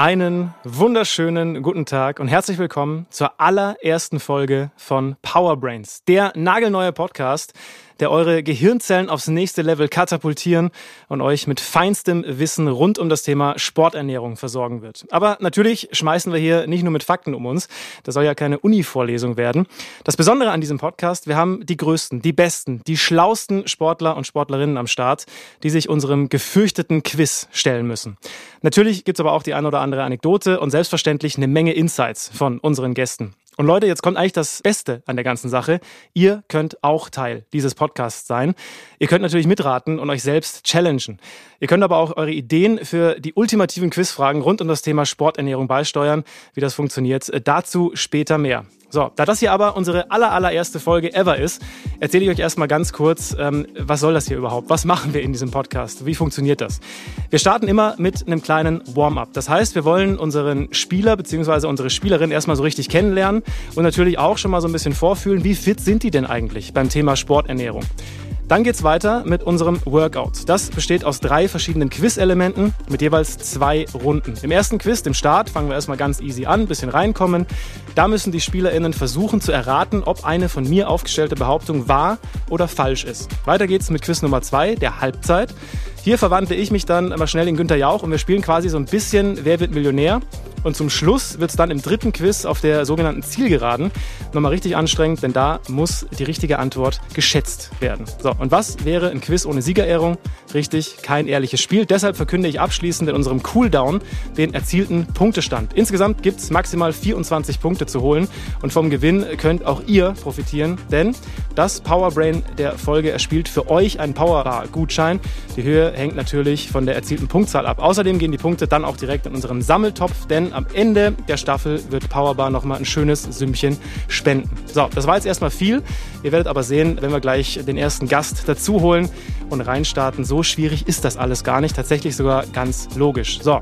Einen wunderschönen guten Tag und herzlich willkommen zur allerersten Folge von Powerbrains, der nagelneue Podcast, der eure Gehirnzellen aufs nächste Level katapultieren und euch mit feinstem Wissen rund um das Thema Sporternährung versorgen wird. Aber natürlich schmeißen wir hier nicht nur mit Fakten um uns. Das soll ja keine Uni-Vorlesung werden. Das Besondere an diesem Podcast, wir haben die größten, die besten, die schlausten Sportler und Sportlerinnen am Start, die sich unserem gefürchteten Quiz stellen müssen. Natürlich gibt's aber auch die eine oder andere Anekdote und selbstverständlich eine Menge Insights von unseren Gästen. Und Leute, jetzt kommt eigentlich das Beste an der ganzen Sache. Ihr könnt auch Teil dieses Podcasts sein. Ihr könnt natürlich mitraten und euch selbst challengen. Ihr könnt aber auch eure Ideen für die ultimativen Quizfragen rund um das Thema Sporternährung beisteuern. Wie das funktioniert, äh, dazu später mehr. So, da das hier aber unsere aller, allererste Folge ever ist, erzähle ich euch erstmal ganz kurz, ähm, was soll das hier überhaupt? Was machen wir in diesem Podcast? Wie funktioniert das? Wir starten immer mit einem kleinen Warm-up. Das heißt, wir wollen unseren Spieler bzw. unsere Spielerin erstmal so richtig kennenlernen und natürlich auch schon mal so ein bisschen vorfühlen, wie fit sind die denn eigentlich beim Thema Sporternährung. Dann geht's weiter mit unserem Workout. Das besteht aus drei verschiedenen Quiz-Elementen mit jeweils zwei Runden. Im ersten Quiz, dem Start, fangen wir erstmal ganz easy an, bisschen reinkommen. Da müssen die SpielerInnen versuchen zu erraten, ob eine von mir aufgestellte Behauptung wahr oder falsch ist. Weiter geht's mit Quiz Nummer zwei, der Halbzeit. Hier verwandle ich mich dann immer schnell in Günter Jauch und wir spielen quasi so ein bisschen Wer wird Millionär? Und zum Schluss wird es dann im dritten Quiz auf der sogenannten Zielgeraden nochmal richtig anstrengend, denn da muss die richtige Antwort geschätzt werden. So, und was wäre ein Quiz ohne Siegerehrung? Richtig, kein ehrliches Spiel. Deshalb verkünde ich abschließend in unserem Cooldown den erzielten Punktestand. Insgesamt gibt es maximal 24 Punkte zu holen und vom Gewinn könnt auch ihr profitieren, denn das Powerbrain der Folge erspielt für euch einen Powerbar-Gutschein. Die Höhe hängt natürlich von der erzielten Punktzahl ab. Außerdem gehen die Punkte dann auch direkt in unseren Sammeltopf, denn am Ende der Staffel wird Powerbar nochmal ein schönes Sümmchen spenden. So, das war jetzt erstmal viel. Ihr werdet aber sehen, wenn wir gleich den ersten Gast dazu holen und reinstarten, so schwierig ist das alles gar nicht. Tatsächlich sogar ganz logisch. So,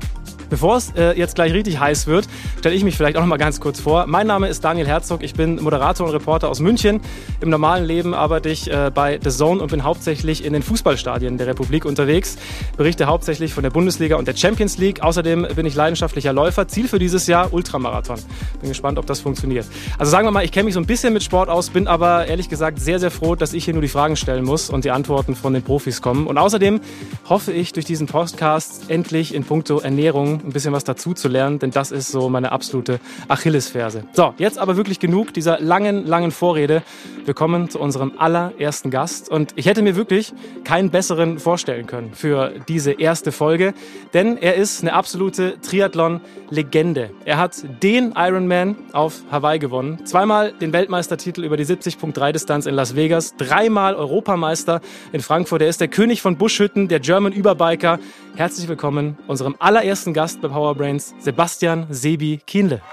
Bevor es äh, jetzt gleich richtig heiß wird, stelle ich mich vielleicht auch noch mal ganz kurz vor. Mein Name ist Daniel Herzog, ich bin Moderator und Reporter aus München. Im normalen Leben arbeite ich äh, bei The Zone und bin hauptsächlich in den Fußballstadien der Republik unterwegs. Berichte hauptsächlich von der Bundesliga und der Champions League. Außerdem bin ich leidenschaftlicher Läufer. Ziel für dieses Jahr Ultramarathon. Bin gespannt, ob das funktioniert. Also sagen wir mal, ich kenne mich so ein bisschen mit Sport aus, bin aber ehrlich gesagt sehr, sehr froh, dass ich hier nur die Fragen stellen muss und die Antworten von den Profis kommen. Und außerdem hoffe ich durch diesen Podcast endlich in puncto Ernährung ein bisschen was dazu zu lernen, denn das ist so meine absolute Achillesferse. So, jetzt aber wirklich genug dieser langen, langen Vorrede. Wir kommen zu unserem allerersten Gast und ich hätte mir wirklich keinen besseren vorstellen können für diese erste Folge, denn er ist eine absolute Triathlon-Legende. Er hat den Ironman auf Hawaii gewonnen, zweimal den Weltmeistertitel über die 70.3-Distanz in Las Vegas, dreimal Europameister in Frankfurt. Er ist der König von Buschhütten, der German Überbiker. Herzlich willkommen unserem allerersten Gast Gast bei Powerbrains, Sebastian Sebi Kienle.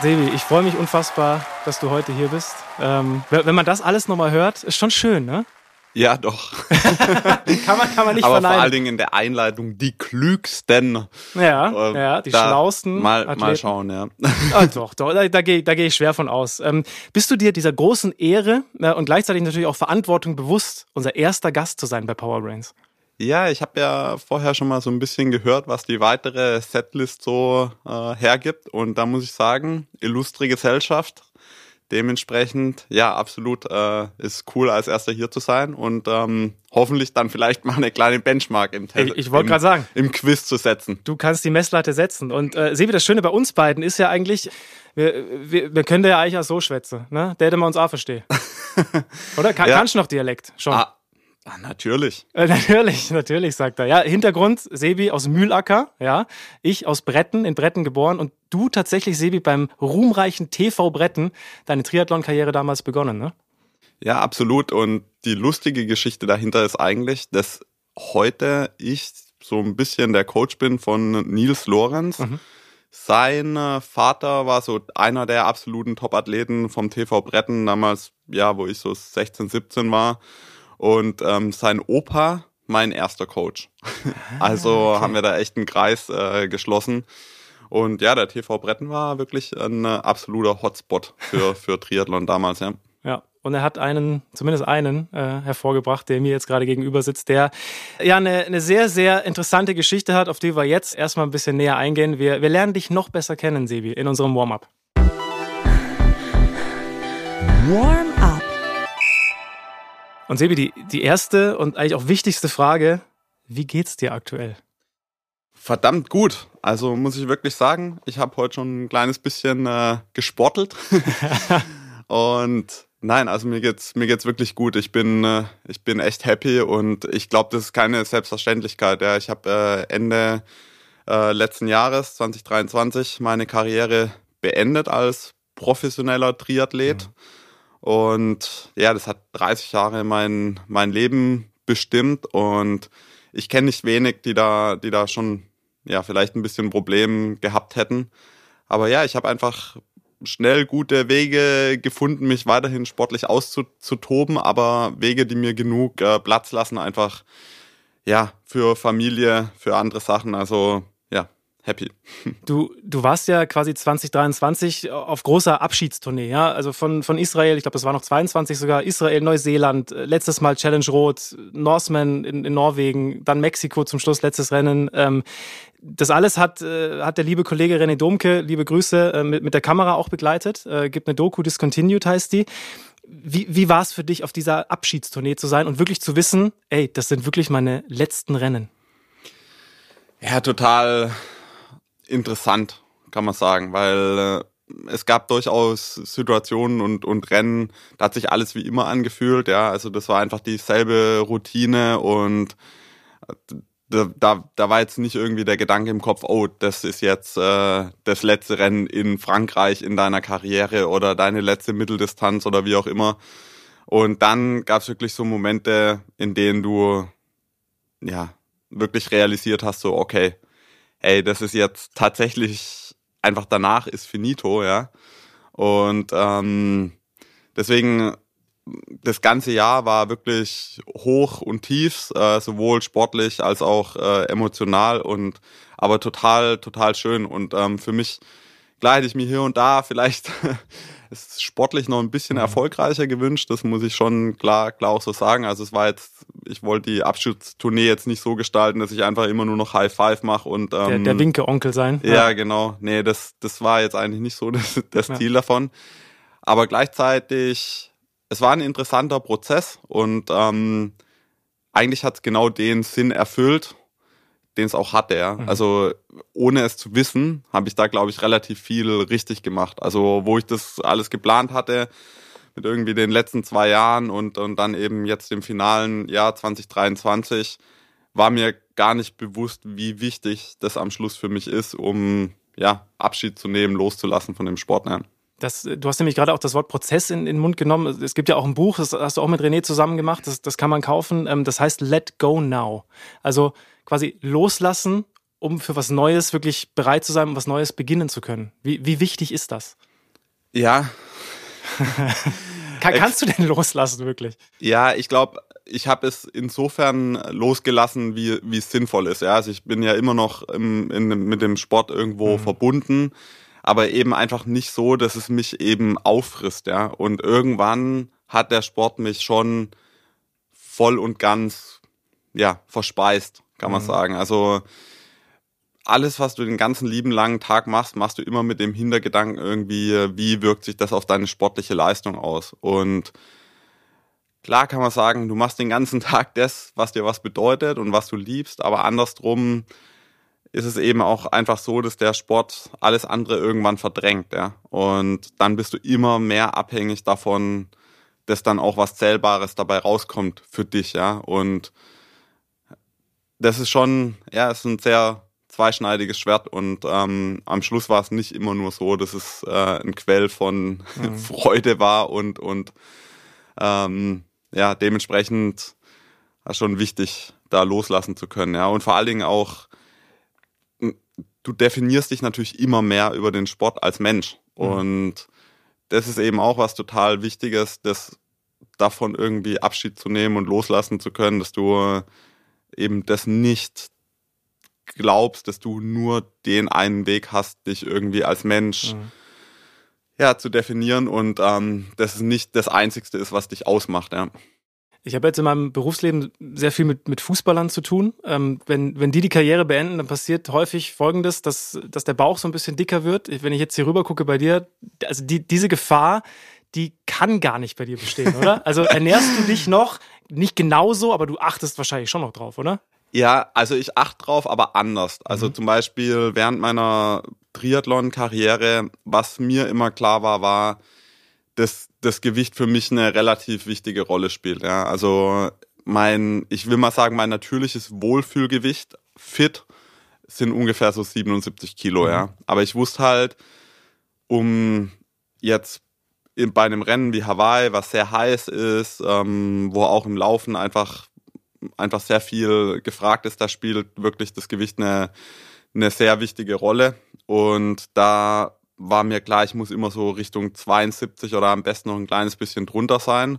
Sebi, ich freue mich unfassbar, dass du heute hier bist. Ähm, wenn man das alles nochmal hört, ist schon schön, ne? Ja, doch. kann, man, kann man nicht Aber verneinen. vor allen Dingen in der Einleitung die klügsten. Ja, äh, ja die schlausten. Mal, Athleten. mal schauen, ja. Ah, doch, doch, da, da gehe da geh ich schwer von aus. Ähm, bist du dir dieser großen Ehre äh, und gleichzeitig natürlich auch Verantwortung bewusst, unser erster Gast zu sein bei Powerbrains? Ja, ich habe ja vorher schon mal so ein bisschen gehört, was die weitere Setlist so äh, hergibt. Und da muss ich sagen, illustre Gesellschaft. Dementsprechend, ja, absolut äh, ist cool, als erster hier zu sein und ähm, hoffentlich dann vielleicht mal eine kleine Benchmark im, ich, ich wollte gerade sagen, im Quiz zu setzen. Du kannst die Messlatte setzen. Und äh, Sebi, das Schöne bei uns beiden ist ja eigentlich, wir, wir, wir können ja eigentlich auch so schwätzen, ne? Der hätte man uns auch verstehen. Oder? Kann, ja. Kannst du noch Dialekt? Schon. Ah, Ah, natürlich. Äh, natürlich, natürlich, sagt er. Ja, Hintergrund, Sebi aus Mühlacker, ja. Ich aus Bretten, in Bretten geboren und du tatsächlich, Sebi, beim ruhmreichen TV Bretten deine Triathlon-Karriere damals begonnen, ne? Ja, absolut. Und die lustige Geschichte dahinter ist eigentlich, dass heute ich so ein bisschen der Coach bin von Nils Lorenz. Mhm. Sein Vater war so einer der absoluten Top-Athleten vom TV Bretten damals, ja, wo ich so 16, 17 war. Und ähm, sein Opa, mein erster Coach. also okay. haben wir da echt einen Kreis äh, geschlossen. Und ja, der TV Bretten war wirklich ein äh, absoluter Hotspot für, für Triathlon damals, ja. Ja, und er hat einen, zumindest einen, äh, hervorgebracht, der mir jetzt gerade gegenüber sitzt, der ja eine, eine sehr, sehr interessante Geschichte hat, auf die wir jetzt erstmal ein bisschen näher eingehen. Wir, wir lernen dich noch besser kennen, Sebi, in unserem Warm-up. Warm-up. Und Sebi, die, die erste und eigentlich auch wichtigste Frage, wie geht's dir aktuell? Verdammt gut. Also muss ich wirklich sagen, ich habe heute schon ein kleines bisschen äh, gesportelt. und nein, also mir geht's mir geht's wirklich gut. Ich bin äh, ich bin echt happy und ich glaube, das ist keine Selbstverständlichkeit. Ja. Ich habe äh, Ende äh, letzten Jahres 2023 meine Karriere beendet als professioneller Triathlet. Mhm. Und ja, das hat 30 Jahre mein mein Leben bestimmt und ich kenne nicht wenig, die da, die da schon ja, vielleicht ein bisschen Problem gehabt hätten. Aber ja, ich habe einfach schnell gute Wege gefunden, mich weiterhin sportlich auszutoben, aber Wege, die mir genug äh, Platz lassen, einfach ja, für Familie, für andere Sachen. Also happy. Du, du warst ja quasi 2023 auf großer Abschiedstournee, ja? Also von, von Israel, ich glaube, das war noch 22 sogar, Israel, Neuseeland, äh, letztes Mal Challenge Rot, Norseman in, in Norwegen, dann Mexiko zum Schluss, letztes Rennen. Ähm, das alles hat, äh, hat der liebe Kollege René Domke, liebe Grüße, äh, mit, mit der Kamera auch begleitet. Äh, gibt eine Doku, Discontinued heißt die. Wie, wie war es für dich, auf dieser Abschiedstournee zu sein und wirklich zu wissen, ey, das sind wirklich meine letzten Rennen? Ja, total interessant, kann man sagen, weil äh, es gab durchaus Situationen und, und Rennen, da hat sich alles wie immer angefühlt, ja. Also das war einfach dieselbe Routine und äh, da, da, da war jetzt nicht irgendwie der Gedanke im Kopf, oh, das ist jetzt äh, das letzte Rennen in Frankreich in deiner Karriere oder deine letzte Mitteldistanz oder wie auch immer. Und dann gab es wirklich so Momente, in denen du ja wirklich realisiert hast, so okay, ey, das ist jetzt tatsächlich einfach danach ist finito, ja. Und ähm, deswegen das ganze Jahr war wirklich hoch und tief, äh, sowohl sportlich als auch äh, emotional und aber total, total schön. Und ähm, für mich, klar ich mir hier und da vielleicht es sportlich noch ein bisschen mhm. erfolgreicher gewünscht. Das muss ich schon klar, klar auch so sagen. Also es war jetzt, ich wollte die Abschiedstournee jetzt nicht so gestalten, dass ich einfach immer nur noch High Five mache und ähm, der, der Winke-Onkel sein. Ja, ja, genau. Nee, das, das war jetzt eigentlich nicht so das, das ja. Ziel davon. Aber gleichzeitig, es war ein interessanter Prozess und ähm, eigentlich hat es genau den Sinn erfüllt den es auch hatte. Ja. Mhm. Also ohne es zu wissen, habe ich da, glaube ich, relativ viel richtig gemacht. Also wo ich das alles geplant hatte, mit irgendwie den letzten zwei Jahren und, und dann eben jetzt im finalen Jahr 2023, war mir gar nicht bewusst, wie wichtig das am Schluss für mich ist, um ja, Abschied zu nehmen, loszulassen von dem Sport. Ja. Das, du hast nämlich gerade auch das Wort Prozess in, in den Mund genommen. Es gibt ja auch ein Buch, das hast du auch mit René zusammen gemacht, das, das kann man kaufen. Ähm, das heißt Let Go Now. Also quasi loslassen, um für was Neues wirklich bereit zu sein, um was Neues beginnen zu können. Wie, wie wichtig ist das? Ja. Kann, kannst du denn loslassen, wirklich? Ja, ich glaube, ich habe es insofern losgelassen, wie, wie es sinnvoll ist. Ja, also ich bin ja immer noch im, in, mit dem Sport irgendwo mhm. verbunden, aber eben einfach nicht so, dass es mich eben auffrisst. Ja, und irgendwann hat der Sport mich schon voll und ganz ja verspeist kann man mhm. sagen. Also alles, was du den ganzen lieben langen Tag machst, machst du immer mit dem Hintergedanken irgendwie, wie wirkt sich das auf deine sportliche Leistung aus. Und klar kann man sagen, du machst den ganzen Tag das, was dir was bedeutet und was du liebst, aber andersrum ist es eben auch einfach so, dass der Sport alles andere irgendwann verdrängt, ja. Und dann bist du immer mehr abhängig davon, dass dann auch was Zählbares dabei rauskommt für dich, ja. Und das ist schon, ja, es ist ein sehr zweischneidiges Schwert und ähm, am Schluss war es nicht immer nur so, dass es äh, ein Quell von mhm. Freude war und, und ähm, ja, dementsprechend schon wichtig, da loslassen zu können, ja. Und vor allen Dingen auch, du definierst dich natürlich immer mehr über den Sport als Mensch. Mhm. Und das ist eben auch was total Wichtiges, das davon irgendwie Abschied zu nehmen und loslassen zu können, dass du eben das nicht glaubst, dass du nur den einen Weg hast, dich irgendwie als Mensch mhm. ja, zu definieren und ähm, das ist nicht das Einzigste ist, was dich ausmacht. Ja. Ich habe jetzt in meinem Berufsleben sehr viel mit, mit Fußballern zu tun. Ähm, wenn, wenn die die Karriere beenden, dann passiert häufig Folgendes, dass, dass der Bauch so ein bisschen dicker wird. Wenn ich jetzt hier rüber gucke bei dir, also die, diese Gefahr, die kann gar nicht bei dir bestehen, oder? Also ernährst du dich noch nicht genauso, aber du achtest wahrscheinlich schon noch drauf, oder? Ja, also ich achte drauf, aber anders. Also mhm. zum Beispiel während meiner Triathlon-Karriere, was mir immer klar war, war, dass das Gewicht für mich eine relativ wichtige Rolle spielt. Ja. Also mein, ich will mal sagen, mein natürliches Wohlfühlgewicht, fit, sind ungefähr so 77 Kilo, mhm. ja. Aber ich wusste halt, um jetzt bei einem Rennen wie Hawaii, was sehr heiß ist, ähm, wo auch im Laufen einfach, einfach sehr viel gefragt ist, da spielt wirklich das Gewicht eine, eine sehr wichtige Rolle. Und da war mir klar, ich muss immer so Richtung 72 oder am besten noch ein kleines bisschen drunter sein.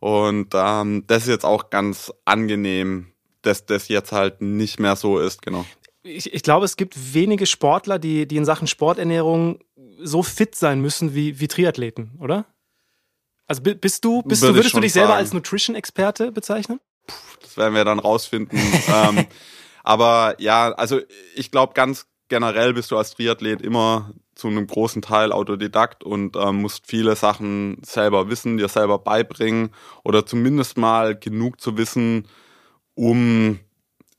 Und ähm, das ist jetzt auch ganz angenehm, dass das jetzt halt nicht mehr so ist, genau. Ich, ich glaube, es gibt wenige Sportler, die, die in Sachen Sporternährung so fit sein müssen wie, wie Triathleten, oder? Also bist du, bist Würde du würdest du dich selber als Nutrition-Experte bezeichnen? Puh, das werden wir dann rausfinden. ähm, aber ja, also ich glaube ganz generell bist du als Triathlet immer zu einem großen Teil Autodidakt und ähm, musst viele Sachen selber wissen, dir selber beibringen oder zumindest mal genug zu wissen, um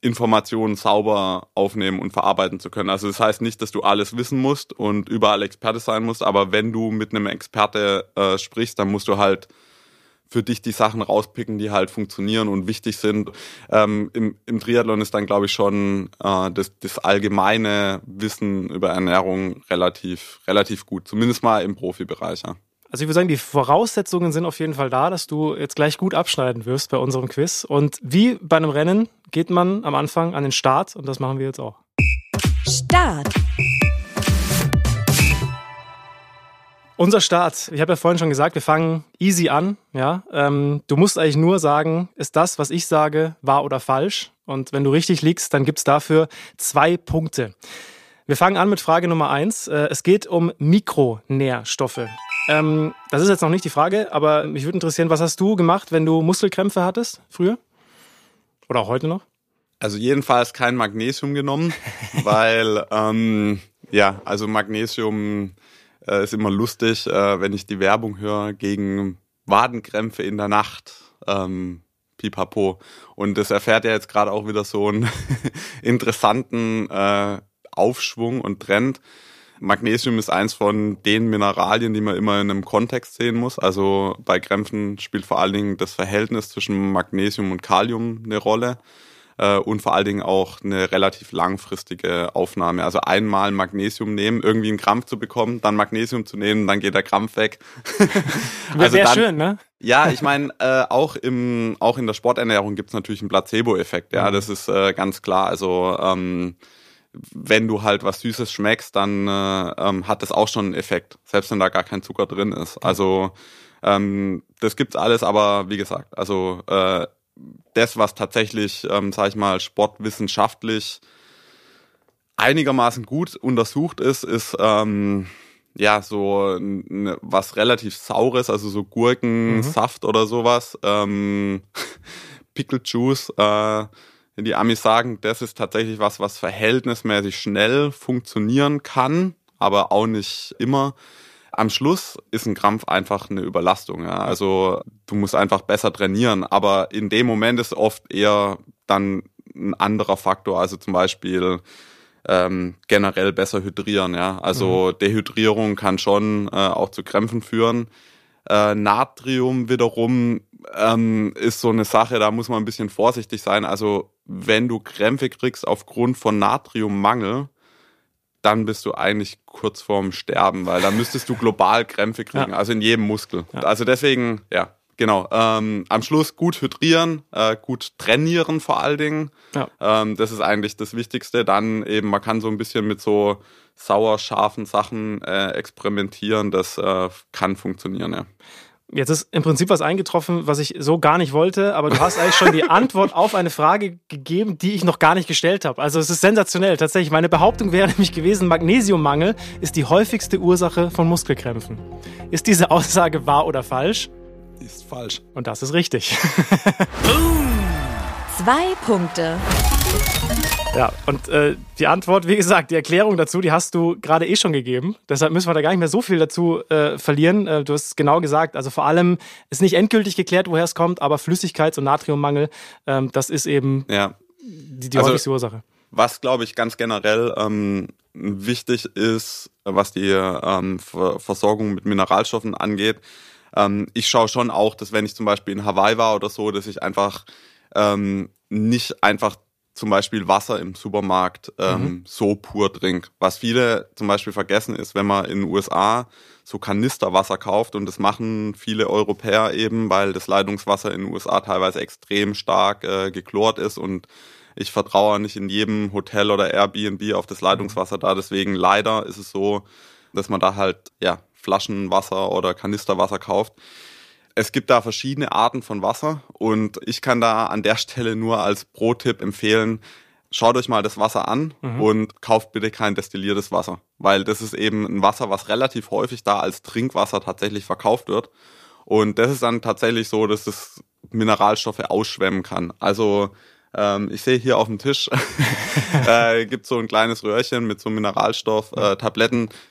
Informationen sauber aufnehmen und verarbeiten zu können. Also das heißt nicht, dass du alles wissen musst und überall Experte sein musst, aber wenn du mit einem Experte äh, sprichst, dann musst du halt für dich die Sachen rauspicken, die halt funktionieren und wichtig sind. Ähm, im, Im Triathlon ist dann, glaube ich, schon äh, das, das allgemeine Wissen über Ernährung relativ, relativ gut, zumindest mal im Profibereich. Ja. Also ich würde sagen, die Voraussetzungen sind auf jeden Fall da, dass du jetzt gleich gut abschneiden wirst bei unserem Quiz. Und wie bei einem Rennen geht man am Anfang an den Start und das machen wir jetzt auch. Start. Unser Start, ich habe ja vorhin schon gesagt, wir fangen easy an. Ja, ähm, du musst eigentlich nur sagen, ist das, was ich sage, wahr oder falsch? Und wenn du richtig liegst, dann gibt's dafür zwei Punkte. Wir fangen an mit Frage Nummer eins. Äh, es geht um Mikronährstoffe. Ähm, das ist jetzt noch nicht die Frage, aber mich würde interessieren, was hast du gemacht, wenn du Muskelkrämpfe hattest früher? Oder auch heute noch? Also jedenfalls kein Magnesium genommen, weil ähm, ja, also Magnesium äh, ist immer lustig, äh, wenn ich die Werbung höre gegen Wadenkrämpfe in der Nacht. Ähm, pipapo. Und das erfährt ja jetzt gerade auch wieder so einen interessanten äh, Aufschwung und Trend. Magnesium ist eins von den Mineralien, die man immer in einem Kontext sehen muss. Also bei Krämpfen spielt vor allen Dingen das Verhältnis zwischen Magnesium und Kalium eine Rolle äh, und vor allen Dingen auch eine relativ langfristige Aufnahme. Also einmal Magnesium nehmen, irgendwie einen Krampf zu bekommen, dann Magnesium zu nehmen, dann geht der Krampf weg. also Wäre schön, ne? Ja, ich meine, äh, auch im auch in der Sporternährung gibt's natürlich einen Placebo-Effekt. Ja, mhm. das ist äh, ganz klar. Also ähm, wenn du halt was Süßes schmeckst, dann äh, ähm, hat das auch schon einen Effekt, selbst wenn da gar kein Zucker drin ist. Also ähm, das gibt's alles, aber wie gesagt, also äh, das, was tatsächlich, ähm, sag ich mal, sportwissenschaftlich einigermaßen gut untersucht ist, ist ähm, ja so ne, was relativ saures, also so Gurkensaft mhm. oder sowas, ähm, Pickle Juice. Äh, die Amis sagen, das ist tatsächlich was, was verhältnismäßig schnell funktionieren kann, aber auch nicht immer am Schluss ist ein Krampf einfach eine Überlastung. Ja. Also du musst einfach besser trainieren, aber in dem Moment ist oft eher dann ein anderer Faktor, also zum Beispiel ähm, generell besser hydrieren. Ja. Also mhm. Dehydrierung kann schon äh, auch zu Krämpfen führen. Äh, Natrium wiederum ähm, ist so eine Sache, da muss man ein bisschen vorsichtig sein. Also wenn du Krämpfe kriegst aufgrund von Natriummangel, dann bist du eigentlich kurz vorm Sterben, weil dann müsstest du global Krämpfe kriegen, ja. also in jedem Muskel. Ja. Also deswegen, ja, genau. Ähm, am Schluss gut hydrieren, äh, gut trainieren vor allen Dingen. Ja. Ähm, das ist eigentlich das Wichtigste. Dann eben, man kann so ein bisschen mit so sauer, scharfen Sachen äh, experimentieren. Das äh, kann funktionieren, ja. Jetzt ist im Prinzip was eingetroffen, was ich so gar nicht wollte, aber du hast eigentlich schon die Antwort auf eine Frage gegeben, die ich noch gar nicht gestellt habe. Also es ist sensationell. Tatsächlich, meine Behauptung wäre nämlich gewesen, Magnesiummangel ist die häufigste Ursache von Muskelkrämpfen. Ist diese Aussage wahr oder falsch? Ist falsch. Und das ist richtig. Zwei Punkte. Ja, und äh, die Antwort, wie gesagt, die Erklärung dazu, die hast du gerade eh schon gegeben. Deshalb müssen wir da gar nicht mehr so viel dazu äh, verlieren. Äh, du hast genau gesagt, also vor allem ist nicht endgültig geklärt, woher es kommt, aber Flüssigkeits- und Natriummangel, ähm, das ist eben Ja. die, die Also- häufigste Ursache. Was, glaube ich, ganz generell ähm, wichtig ist, was die ähm, Ver Versorgung mit Mineralstoffen angeht. Ähm, ich schaue schon auch, dass wenn ich zum Beispiel in Hawaii war oder so, dass ich einfach ähm, nicht einfach zum Beispiel Wasser im Supermarkt ähm, so pur trinke. Was viele zum Beispiel vergessen ist, wenn man in den USA so Kanisterwasser kauft und das machen viele Europäer eben, weil das Leitungswasser in den USA teilweise extrem stark äh, geklort ist und ich vertraue nicht in jedem Hotel oder Airbnb auf das Leitungswasser da. Deswegen leider ist es so, dass man da halt ja Flaschenwasser oder Kanisterwasser kauft. Es gibt da verschiedene Arten von Wasser und ich kann da an der Stelle nur als Pro-Tipp empfehlen, schaut euch mal das Wasser an und kauft bitte kein destilliertes Wasser, weil das ist eben ein Wasser, was relativ häufig da als Trinkwasser tatsächlich verkauft wird. Und das ist dann tatsächlich so, dass es Mineralstoffe ausschwemmen kann. Also ähm, ich sehe hier auf dem Tisch äh, gibt so ein kleines Röhrchen mit so Mineralstoff, äh.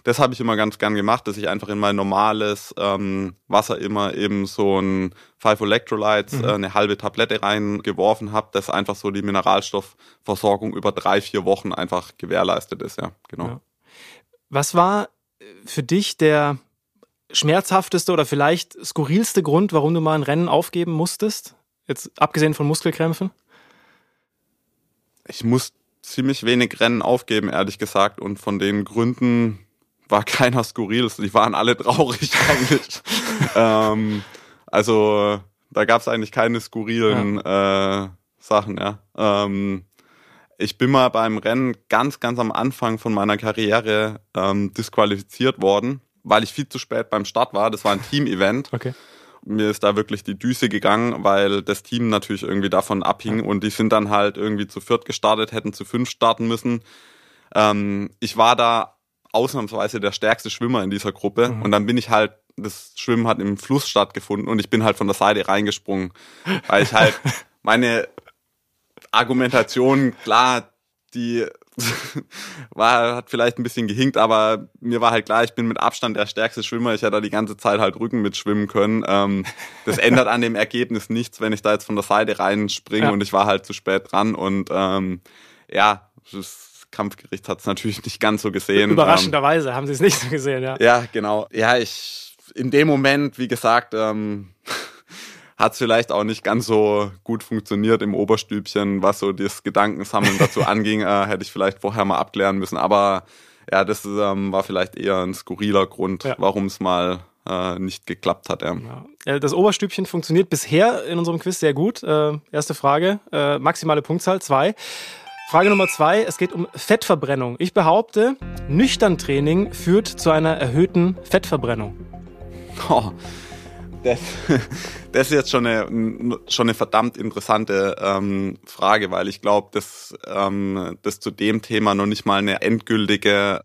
Das habe ich immer ganz gern gemacht, dass ich einfach in mein normales ähm, Wasser immer eben so ein Five Electrolytes, äh, eine halbe Tablette reingeworfen habe, dass einfach so die Mineralstoffversorgung über drei, vier Wochen einfach gewährleistet ist. Ja, genau. Ja. Was war äh, für dich der schmerzhafteste oder vielleicht skurrilste Grund, warum du mal ein Rennen aufgeben musstest? Jetzt abgesehen von Muskelkrämpfen? Ich muss ziemlich wenig Rennen aufgeben, ehrlich gesagt. Und von den Gründen war keiner skurril. Die waren alle traurig eigentlich. ähm, also da gab es eigentlich keine skurrilen äh, Sachen, ja. Ähm, ich bin mal beim Rennen ganz, ganz am Anfang von meiner Karriere ähm, disqualifiziert worden, weil ich viel zu spät beim Start war. Das war ein Team-Event Okay. Mir ist da wirklich die Düse gegangen, weil das Team natürlich irgendwie davon abhing und die sind dann halt irgendwie zu viert gestartet, hätten zu fünf starten müssen. Ähm, ich war da ausnahmsweise der stärkste Schwimmer in dieser Gruppe und dann bin ich halt, das Schwimmen hat im Fluss stattgefunden und ich bin halt von der Seite reingesprungen, weil ich halt meine Argumentation, klar, die war, hat vielleicht ein bisschen gehinkt, aber mir war halt klar, ich bin mit Abstand der stärkste Schwimmer. Ich hätte da die ganze Zeit halt Rücken mitschwimmen können. Ähm, das ändert an dem Ergebnis nichts, wenn ich da jetzt von der Seite reinspringe Ja. und ich war halt zu spät dran. Und ähm, ja, das Kampfgericht hat es natürlich nicht ganz so gesehen. Ähm, Überraschenderweise haben sie es nicht so gesehen, ja. ja, genau. Ja, ich in dem Moment, wie gesagt, ähm, hat es vielleicht auch nicht ganz so gut funktioniert im Oberstübchen, was so das Gedankensammeln dazu anging. Äh, hätte ich vielleicht vorher mal abklären müssen. Aber ja, das ähm, war vielleicht eher ein skurriler Grund, Ja. warum es mal äh, nicht geklappt hat. Ja. Ja. Das Oberstübchen funktioniert bisher in unserem Quiz sehr gut. Äh, erste Frage, äh, maximale Punktzahl, zwei. Frage Nummer zwei, es geht um Fettverbrennung. Ich behaupte, nüchtern Training führt zu einer erhöhten Fettverbrennung. Oh, das, das ist jetzt schon eine, schon eine verdammt interessante ähm, Frage, weil ich glaube, dass ähm, das zu dem Thema noch nicht mal eine endgültige,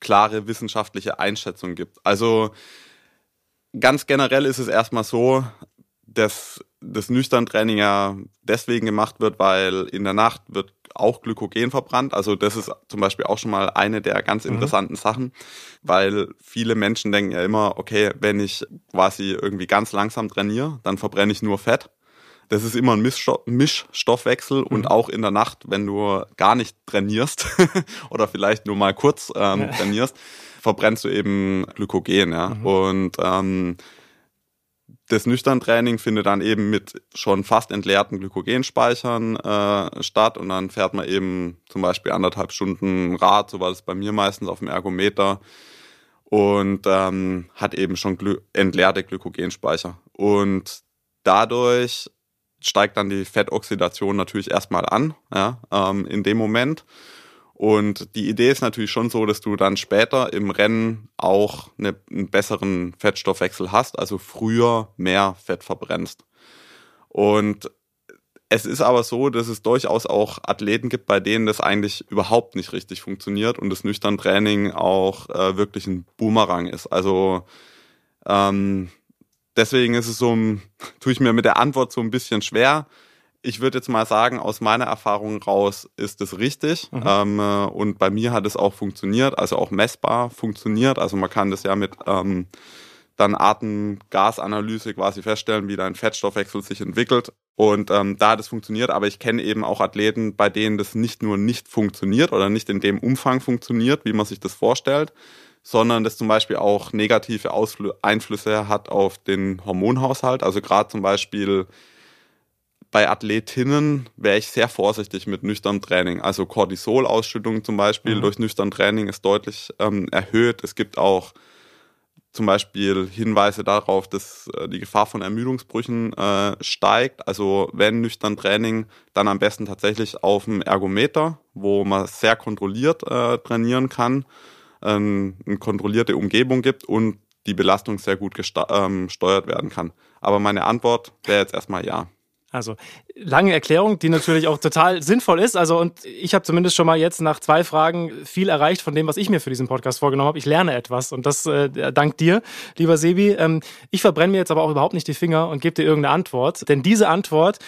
klare wissenschaftliche Einschätzung gibt. Also ganz generell ist es erstmal so, dass das Nüchtern-Training ja deswegen gemacht wird, weil in der Nacht wird auch Glykogen verbrannt. Also das ist zum Beispiel auch schon mal eine der ganz interessanten Sachen, weil viele Menschen denken ja immer, okay, wenn ich quasi irgendwie ganz langsam trainiere, dann verbrenne ich nur Fett. Das ist immer ein Mischsto Mischstoffwechsel und auch in der Nacht, wenn du gar nicht trainierst oder vielleicht nur mal kurz ähm, trainierst, verbrennst du eben Glykogen. Ja? Und ähm, das Nüchtern-Training findet dann eben mit schon fast entleerten Glykogenspeichern äh, statt und dann fährt man eben zum Beispiel anderthalb Stunden Rad, so war das bei mir meistens auf dem Ergometer und ähm, hat eben schon glü entleerte Glykogenspeicher. Und dadurch steigt dann die Fettoxidation natürlich erstmal an, ja, ähm, in dem Moment. Und die Idee ist natürlich schon so, dass du dann später im Rennen auch eine, einen besseren Fettstoffwechsel hast, also früher mehr Fett verbrennst. Und es ist aber so, dass es durchaus auch Athleten gibt, bei denen das eigentlich überhaupt nicht richtig funktioniert und das nüchtern Training auch äh, wirklich ein Boomerang ist. Also ähm, deswegen ist es so, tue ich mir mit der Antwort so ein bisschen schwer ich würde jetzt mal sagen, aus meiner Erfahrung raus ist es richtig. Mhm. Ähm, äh, und bei mir hat es auch funktioniert, also auch messbar funktioniert. Also man kann das ja mit ähm, dann Atemgasanalyse quasi feststellen, wie dein Fettstoffwechsel sich entwickelt. Und ähm, da hat es funktioniert, aber ich kenne eben auch Athleten, bei denen das nicht nur nicht funktioniert oder nicht in dem Umfang funktioniert, wie man sich das vorstellt, sondern das zum Beispiel auch negative Ausfl Einflüsse hat auf den Hormonhaushalt. Also gerade zum Beispiel bei Athletinnen wäre ich sehr vorsichtig mit nüchternem Training. Also Cortisolausschüttung zum Beispiel mhm. durch nüchtern Training ist deutlich ähm, erhöht. Es gibt auch zum Beispiel Hinweise darauf, dass äh, die Gefahr von Ermüdungsbrüchen äh, steigt. Also wenn nüchtern Training, dann am besten tatsächlich auf dem Ergometer, wo man sehr kontrolliert äh, trainieren kann, ähm, eine kontrollierte Umgebung gibt und die Belastung sehr gut ähm, gesteuert werden kann. Aber meine Antwort wäre jetzt erstmal ja. Also lange Erklärung, die natürlich auch total sinnvoll ist. Also und ich habe zumindest schon mal jetzt nach zwei Fragen viel erreicht von dem, was ich mir für diesen Podcast vorgenommen habe. Ich lerne etwas und das äh, dank dir, lieber Sebi. Ähm, ich verbrenne mir jetzt aber auch überhaupt nicht die Finger und gebe dir irgendeine Antwort, denn diese Antwort,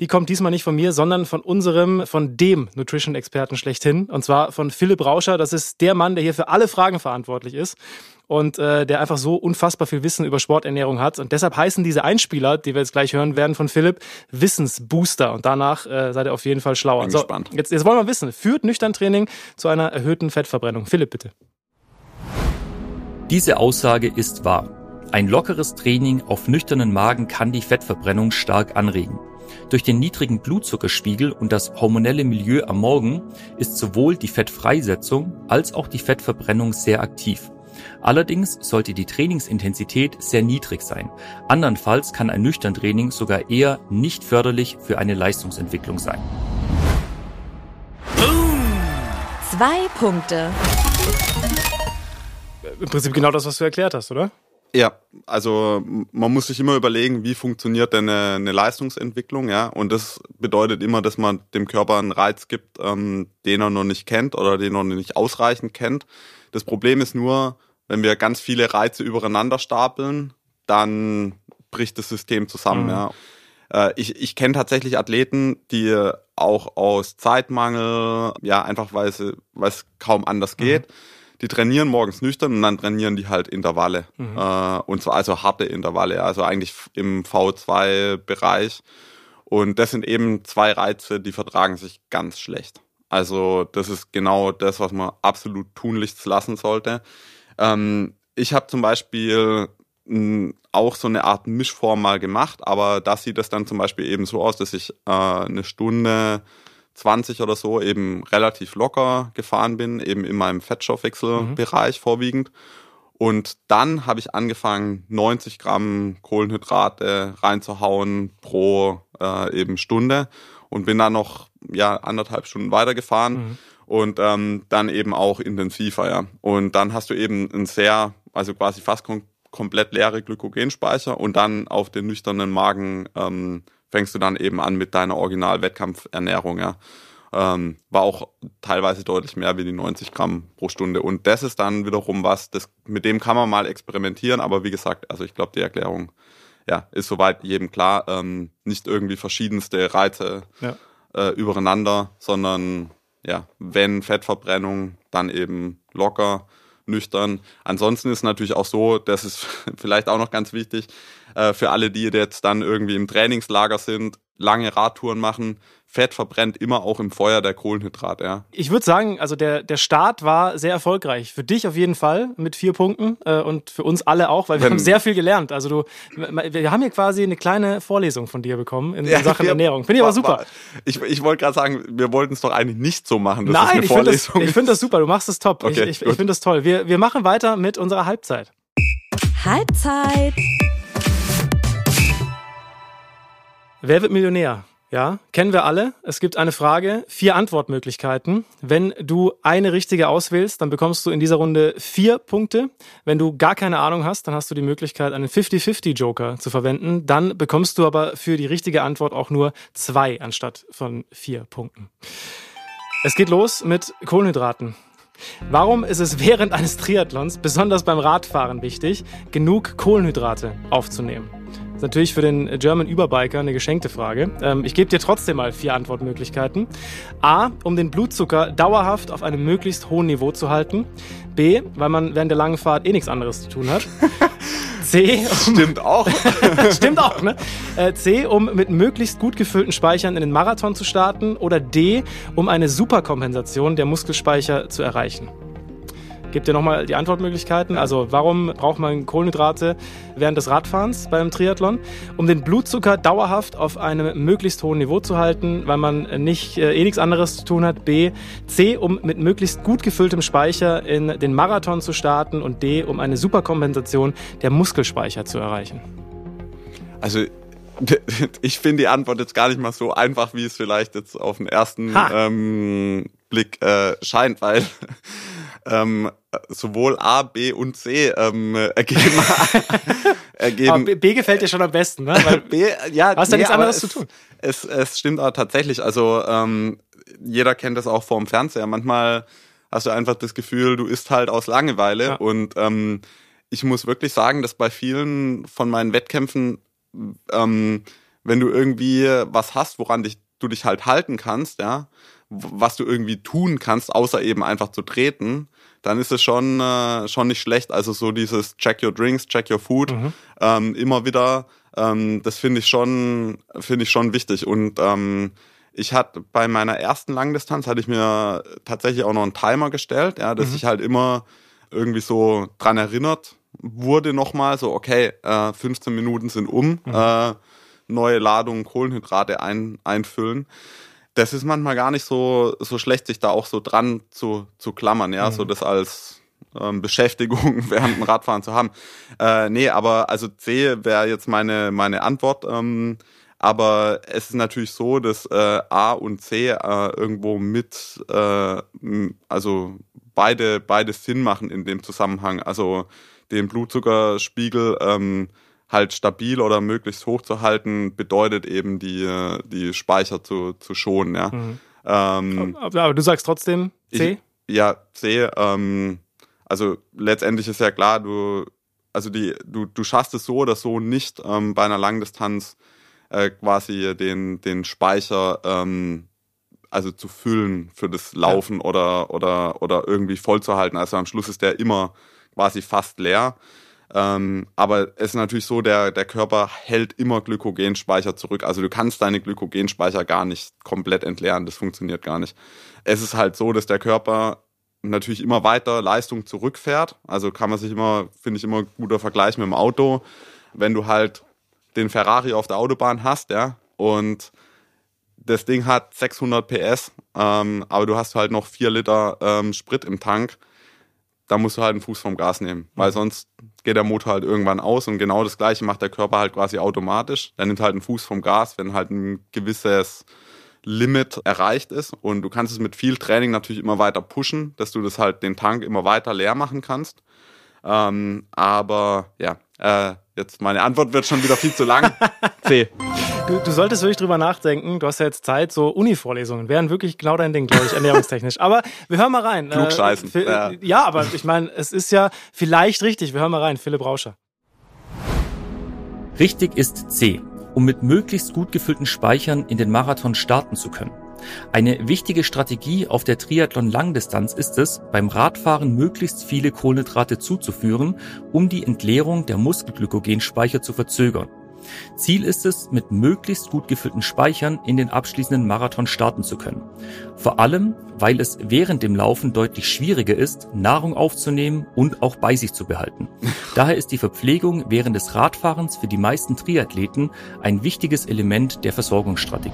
die kommt diesmal nicht von mir, sondern von unserem, von dem Nutrition-Experten schlechthin und zwar von Philipp Rauscher. Das ist der Mann, der hier für alle Fragen verantwortlich ist und äh, der einfach so unfassbar viel Wissen über Sporternährung hat. Und deshalb heißen diese Einspieler, die wir jetzt gleich hören werden von Philipp, Wissensbooster. Und danach äh, seid ihr auf jeden Fall schlauer. Bin so, gespannt. Jetzt, jetzt wollen wir wissen, führt nüchtern Training zu einer erhöhten Fettverbrennung? Philipp, bitte. Diese Aussage ist wahr. Ein lockeres Training auf nüchternen Magen kann die Fettverbrennung stark anregen. Durch den niedrigen Blutzuckerspiegel und das hormonelle Milieu am Morgen ist sowohl die Fettfreisetzung als auch die Fettverbrennung sehr aktiv. Allerdings sollte die Trainingsintensität sehr niedrig sein. Andernfalls kann ein nüchtern Training sogar eher nicht förderlich für eine Leistungsentwicklung sein. Zwei Punkte. Im Prinzip genau das, was du erklärt hast, oder? Ja, also man muss sich immer überlegen, wie funktioniert denn eine, eine, Leistungsentwicklung, ja. Und das bedeutet immer, dass man dem Körper einen Reiz gibt, ähm, den er noch nicht kennt oder den er noch nicht ausreichend kennt. Das Problem ist nur, wenn wir ganz viele Reize übereinander stapeln, dann bricht das System zusammen. Mhm. Ja. Äh, ich ich kenne tatsächlich Athleten, die auch aus Zeitmangel, ja, einfach weil es, kaum anders mhm. geht, mhm. die trainieren morgens nüchtern und dann trainieren die halt Intervalle. Mhm. Äh, und zwar also harte Intervalle, also eigentlich im V2-Bereich. Und das sind eben zwei Reize, die vertragen sich ganz schlecht. Also das ist genau das, was man absolut tunlichst lassen sollte. Ähm, ich habe zum Beispiel mh, auch so eine Art Mischform mal gemacht, aber da sieht es dann zum Beispiel eben so aus, dass ich äh, eine Stunde 20 oder so eben relativ locker gefahren bin, eben in meinem Fettstoffwechselbereich mhm. vorwiegend. Und dann habe ich angefangen, 90 Gramm Kohlenhydrate reinzuhauen pro äh, eben Stunde und bin dann noch ja anderthalb Stunden weitergefahren. Mhm und ähm, dann eben auch intensiver, ja. Und dann hast du eben ein sehr, also quasi fast kom komplett leere Glykogenspeicher und dann auf den nüchternen Magen ähm, fängst du dann eben an mit deiner Original-Wettkampfernährung, ja. Ähm, war auch teilweise deutlich mehr wie die 90 Gramm pro Stunde. Und das ist dann wiederum was, das, mit dem kann man mal experimentieren, aber wie gesagt, also ich glaube, die Erklärung ja, ist soweit jedem klar. Ähm, nicht irgendwie verschiedenste Reize ja. äh, übereinander, sondern ja, wenn Fettverbrennung, dann eben locker, nüchtern. Ansonsten ist natürlich auch so, das ist vielleicht auch noch ganz wichtig, äh, für alle, die jetzt dann irgendwie im Trainingslager sind, lange Radtouren machen, Fett verbrennt immer auch im Feuer der Kohlenhydrate. Ja. Ich würde sagen, also der, der Start war sehr erfolgreich. Für dich auf jeden Fall mit vier Punkten äh, und für uns alle auch, weil wir Wenn, haben sehr viel gelernt. Also du, wir haben hier quasi eine kleine Vorlesung von dir bekommen in, ja, Sachen wir, Ernährung. Finde ich aber super. Ich, ich wollte gerade sagen, wir wollten es doch eigentlich nicht so machen. Nein, ich finde das, find das super. Du machst es top. Okay, ich ich, ich finde das toll. Wir, wir machen weiter mit unserer Halbzeit. Halbzeit. Wer wird Millionär? Ja, kennen wir alle. Es gibt eine Frage, vier Antwortmöglichkeiten. Wenn du eine richtige auswählst, dann bekommst du in dieser Runde vier Punkte. Wenn du gar keine Ahnung hast, dann hast du die Möglichkeit, einen 50-50-Joker zu verwenden. Dann bekommst du aber für die richtige Antwort auch nur zwei anstatt von vier Punkten. Es geht los mit Kohlenhydraten. Warum ist es während eines Triathlons, besonders beim Radfahren, wichtig, genug Kohlenhydrate aufzunehmen? Das ist natürlich für den German Überbiker eine geschenkte Frage. Ähm, ich gebe dir trotzdem mal vier Antwortmöglichkeiten. A, um den Blutzucker dauerhaft auf einem möglichst hohen Niveau zu halten. B, weil man während der langen Fahrt eh nichts anderes zu tun hat. C, um, stimmt auch. stimmt auch, ne? Äh, C, um mit möglichst gut gefüllten Speichern in den Marathon zu starten. Oder D, um eine Superkompensation der Muskelspeicher zu erreichen. Gebt ihr nochmal die Antwortmöglichkeiten. Also warum braucht man Kohlenhydrate während des Radfahrens beim Triathlon? Um den Blutzucker dauerhaft auf einem möglichst hohen Niveau zu halten, weil man nicht äh, eh nichts anderes zu tun hat. B. C. Um mit möglichst gut gefülltem Speicher in den Marathon zu starten. Und D. Um eine Superkompensation der Muskelspeicher zu erreichen. Also ich finde die Antwort jetzt gar nicht mal so einfach, wie es vielleicht jetzt auf den ersten ähm, Blick äh, scheint, weil ähm, sowohl A, B und C ähm, ergeben. ergeben. B, B, gefällt dir schon am besten, ne? Weil B, ja, hast nee, ja nichts anderes zu tun. Es, es stimmt auch tatsächlich. Also ähm, jeder kennt das auch vorm Fernseher. Manchmal hast du einfach das Gefühl, du isst halt aus Langeweile. Ja. Und ähm, ich muss wirklich sagen, dass bei vielen von meinen Wettkämpfen, ähm, wenn du irgendwie was hast, woran dich, du dich halt halten kannst, ja, was du irgendwie tun kannst, außer eben einfach zu treten, dann ist es schon, äh, schon nicht schlecht. Also so dieses Check your drinks, check your food, mhm. ähm, immer wieder, ähm, das finde ich schon, finde ich schon wichtig. Und ähm, ich hatte bei meiner ersten Langdistanz hatte ich mir tatsächlich auch noch einen Timer gestellt, ja, dass mhm. ich halt immer irgendwie so dran erinnert wurde nochmal, so okay, äh, 15 Minuten sind um, mhm. äh, neue Ladungen Kohlenhydrate ein, einfüllen das ist manchmal gar nicht so, so schlecht, sich da auch so dran zu, zu klammern, ja, mhm. so das als ähm, Beschäftigung während dem Radfahren zu haben. Äh, nee, aber also C wäre jetzt meine, meine Antwort. Ähm, aber es ist natürlich so, dass äh, A und C äh, irgendwo mit, äh, also beide, beide Sinn machen in dem Zusammenhang. Also den Blutzuckerspiegel ähm, halt stabil oder möglichst hoch zu halten, bedeutet eben die, die Speicher zu, zu schonen. Ja. Mhm. Ähm, aber, du sagst trotzdem C? Ich, ja, C. Ähm, also letztendlich ist ja klar, du, also die, du, du schaffst es so oder so nicht ähm, bei einer Langdistanz äh, quasi den, den Speicher ähm, also zu füllen für das Laufen ja. oder, oder, oder irgendwie voll zu halten. Also am Schluss ist der immer quasi fast leer. Ähm, aber es ist natürlich so, der, der Körper hält immer Glykogenspeicher zurück. Also du kannst deine Glykogenspeicher gar nicht komplett entleeren. Das funktioniert gar nicht. Es ist halt so, dass der Körper natürlich immer weiter Leistung zurückfährt. Also kann man sich immer, finde ich immer ein guter Vergleich mit dem Auto. Wenn du halt den Ferrari auf der Autobahn hast, ja, und das Ding hat 600 PS, ähm, aber du hast halt noch 4 Liter ähm, Sprit im Tank, da musst du halt einen Fuß vom Gas nehmen, weil mhm. sonst geht der Motor halt irgendwann aus und genau das gleiche macht der Körper halt quasi automatisch. Der nimmt halt einen Fuß vom Gas, wenn halt ein gewisses Limit erreicht ist und du kannst es mit viel Training natürlich immer weiter pushen, dass du das halt den Tank immer weiter leer machen kannst. Ähm, aber ja, äh, jetzt meine Antwort wird schon wieder viel zu lang. C. Du, du solltest wirklich drüber nachdenken. Du hast ja jetzt Zeit, so Uni-Vorlesungen wären wirklich genau dein Ding, glaube ich, ernährungstechnisch. Aber wir hören mal rein. Klugscheißen. Äh, ja. ja, aber ich meine, es ist ja vielleicht richtig. Wir hören mal rein. Philipp Rauscher. Richtig ist C, um mit möglichst gut gefüllten Speichern in den Marathon starten zu können. Eine wichtige Strategie auf der Triathlon-Langdistanz ist es, beim Radfahren möglichst viele Kohlenhydrate zuzuführen, um die Entleerung der Muskelglykogenspeicher zu verzögern. Ziel ist es, mit möglichst gut gefüllten Speichern in den abschließenden Marathon starten zu können. Vor allem, weil es während dem Laufen deutlich schwieriger ist, Nahrung aufzunehmen und auch bei sich zu behalten. Daher ist die Verpflegung während des Radfahrens für die meisten Triathleten ein wichtiges Element der Versorgungsstrategie.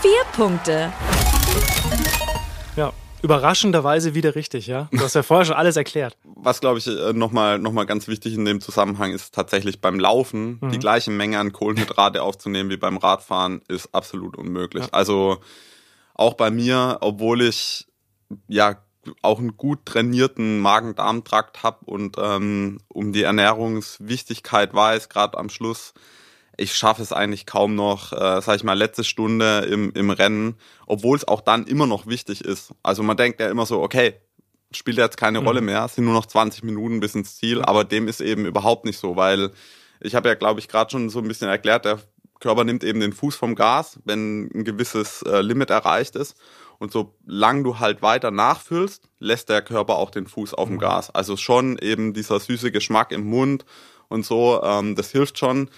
Vier Punkte. Ja, überraschenderweise wieder richtig, ja. Du hast ja vorher schon alles erklärt. Was, glaube ich, äh, nochmal noch mal ganz wichtig in dem Zusammenhang ist, tatsächlich beim Laufen mhm. die gleiche Menge an Kohlenhydrate aufzunehmen wie beim Radfahren, ist absolut unmöglich. Ja. Also auch bei mir, obwohl ich ja auch einen gut trainierten Magen-Darm-Trakt habe und ähm, um die Ernährungswichtigkeit weiß, gerade am Schluss, ich schaffe es eigentlich kaum noch, äh, sag ich mal, letzte Stunde im, im Rennen, obwohl es auch dann immer noch wichtig ist. Also man denkt ja immer so, okay, spielt jetzt keine mhm. Rolle mehr, es sind nur noch 20 Minuten bis ins Ziel, aber dem ist eben überhaupt nicht so, weil ich habe ja, glaube ich, gerade schon so ein bisschen erklärt, der Körper nimmt eben den Fuß vom Gas, wenn ein gewisses äh, Limit erreicht ist. Und solange du halt weiter nachfüllst, lässt der Körper auch den Fuß auf dem mhm. Gas. Also schon eben dieser süße Geschmack im Mund und so, ähm, das hilft schon.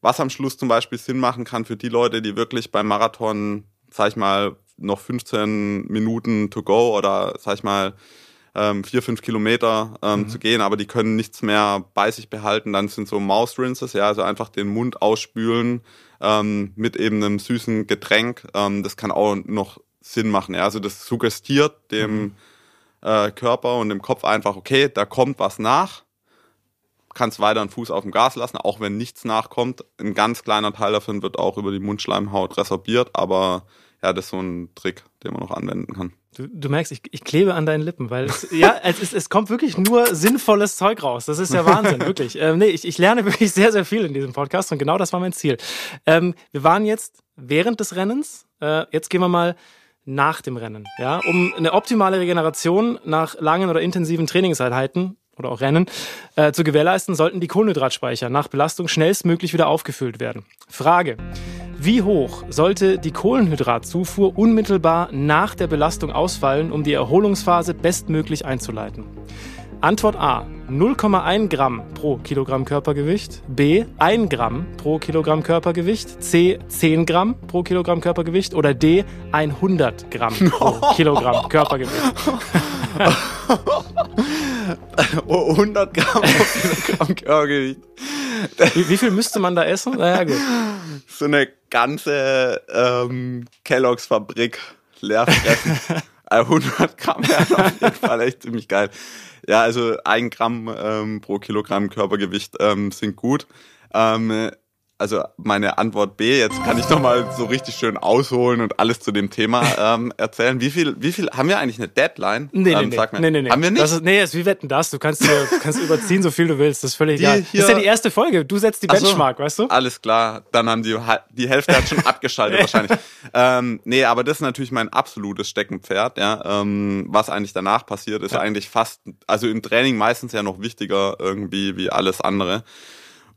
Was am Schluss zum Beispiel Sinn machen kann für die Leute, die wirklich beim Marathon, sag ich mal, noch 15 Minuten to go oder sag ich mal, ähm, vier, fünf Kilometer ähm, mhm. zu gehen, aber die können nichts mehr bei sich behalten. Dann sind so Mouse Rinses, ja, also einfach den Mund ausspülen ähm, mit eben einem süßen Getränk. Ähm, das kann auch noch Sinn machen. Ja? Also das suggestiert dem mhm. äh, Körper und dem Kopf einfach, okay, da kommt was nach, kannst weiter einen Fuß auf dem Gas lassen, auch wenn nichts nachkommt. Ein ganz kleiner Teil davon wird auch über die Mundschleimhaut resorbiert, aber ja, das ist so ein Trick, den man noch anwenden kann. Du, du merkst, ich, ich klebe an deinen Lippen, weil es, ja, es, ist, es kommt wirklich nur sinnvolles Zeug raus. Das ist ja Wahnsinn, wirklich. Ähm, nee, ich, ich lerne wirklich sehr, sehr viel in diesem Podcast und genau das war mein Ziel. Ähm, wir waren jetzt während des Rennens. Äh, jetzt gehen wir mal nach dem Rennen. Ja, um eine optimale Regeneration nach langen oder intensiven Trainingseinheiten oder auch Rennen äh, zu gewährleisten, sollten die Kohlenhydratspeicher nach Belastung schnellstmöglich wieder aufgefüllt werden. Frage: Wie hoch sollte die Kohlenhydratzufuhr unmittelbar nach der Belastung ausfallen, um die Erholungsphase bestmöglich einzuleiten? Antwort A 0,1 Gramm pro Kilogramm Körpergewicht, B 1 Gramm pro Kilogramm Körpergewicht, C 10 Gramm pro Kilogramm Körpergewicht oder D 100 Gramm pro Kilogramm Körpergewicht. 100 Gramm pro Kilogramm Körpergewicht. Wie, wie, viel müsste man da essen? Naja, gut. So eine ganze ähm, Kelloggs Fabrik leer fressen. 100 Gramm wären auf jeden Fall echt ziemlich geil. Ja, also ein Gramm ähm, pro Kilogramm Körpergewicht ähm, sind gut. Ähm, also meine Antwort B, jetzt kann ich doch mal so richtig schön ausholen und alles zu dem Thema ähm, erzählen. Wie viel, wie viel, haben wir eigentlich eine Deadline? Nee, nee, ähm, sag nee, nee, nee. Haben wir nicht? Das ist, nee, ist wie wetten das? Du kannst, dir, kannst überziehen, so viel du willst. Das ist völlig egal. Das ist ja die erste Folge. Du setzt die Benchmark, so, weißt du? Alles klar. Dann haben die, die Hälfte hat schon abgeschaltet wahrscheinlich. Ähm, nee, aber das ist natürlich mein absolutes Steckenpferd. Ja, ähm, was eigentlich danach passiert, ist ja. eigentlich fast, also im Training meistens ja noch wichtiger irgendwie wie alles andere.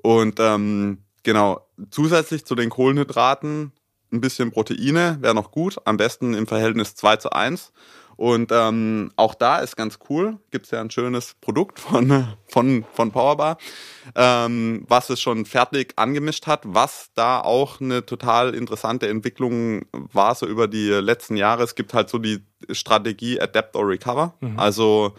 Und ähm, Genau. Zusätzlich zu den Kohlenhydraten ein bisschen Proteine wäre noch gut. Am besten im Verhältnis 2 zu 1. Und ähm, auch da ist ganz cool, gibt es ja ein schönes Produkt von, von, von Powerbar, ähm, was es schon fertig angemischt hat, was da auch eine total interessante Entwicklung war, so über die letzten Jahre. Es gibt halt so die Strategie Adapt or Recover. Mhm. Also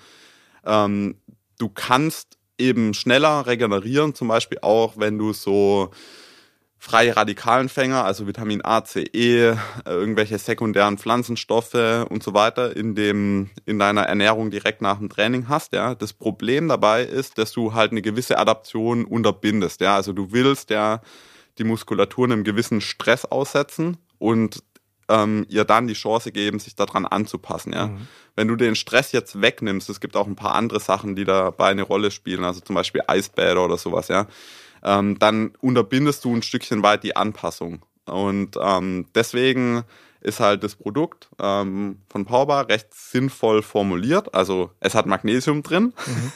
ähm, du kannst eben schneller regenerieren, zum Beispiel auch, wenn du so freie Radikalenfänger, also Vitamin A, C, E, äh, irgendwelche sekundären Pflanzenstoffe und so weiter in dem in deiner Ernährung direkt nach dem Training hast, ja. Das Problem dabei ist, dass du halt eine gewisse Adaption unterbindest, ja. Also du willst ja die Muskulatur einem gewissen Stress aussetzen und ähm, ihr dann die Chance geben, sich daran anzupassen. Ja? Mhm. Wenn du den Stress jetzt wegnimmst, es gibt auch ein paar andere Sachen, die dabei eine Rolle spielen, also zum Beispiel Eisbäder oder sowas, ja, ähm, dann unterbindest du ein Stückchen weit die Anpassung. Und ähm, deswegen ist halt das Produkt ähm, von Powerbar recht sinnvoll formuliert. Also es hat Magnesium drin, mhm.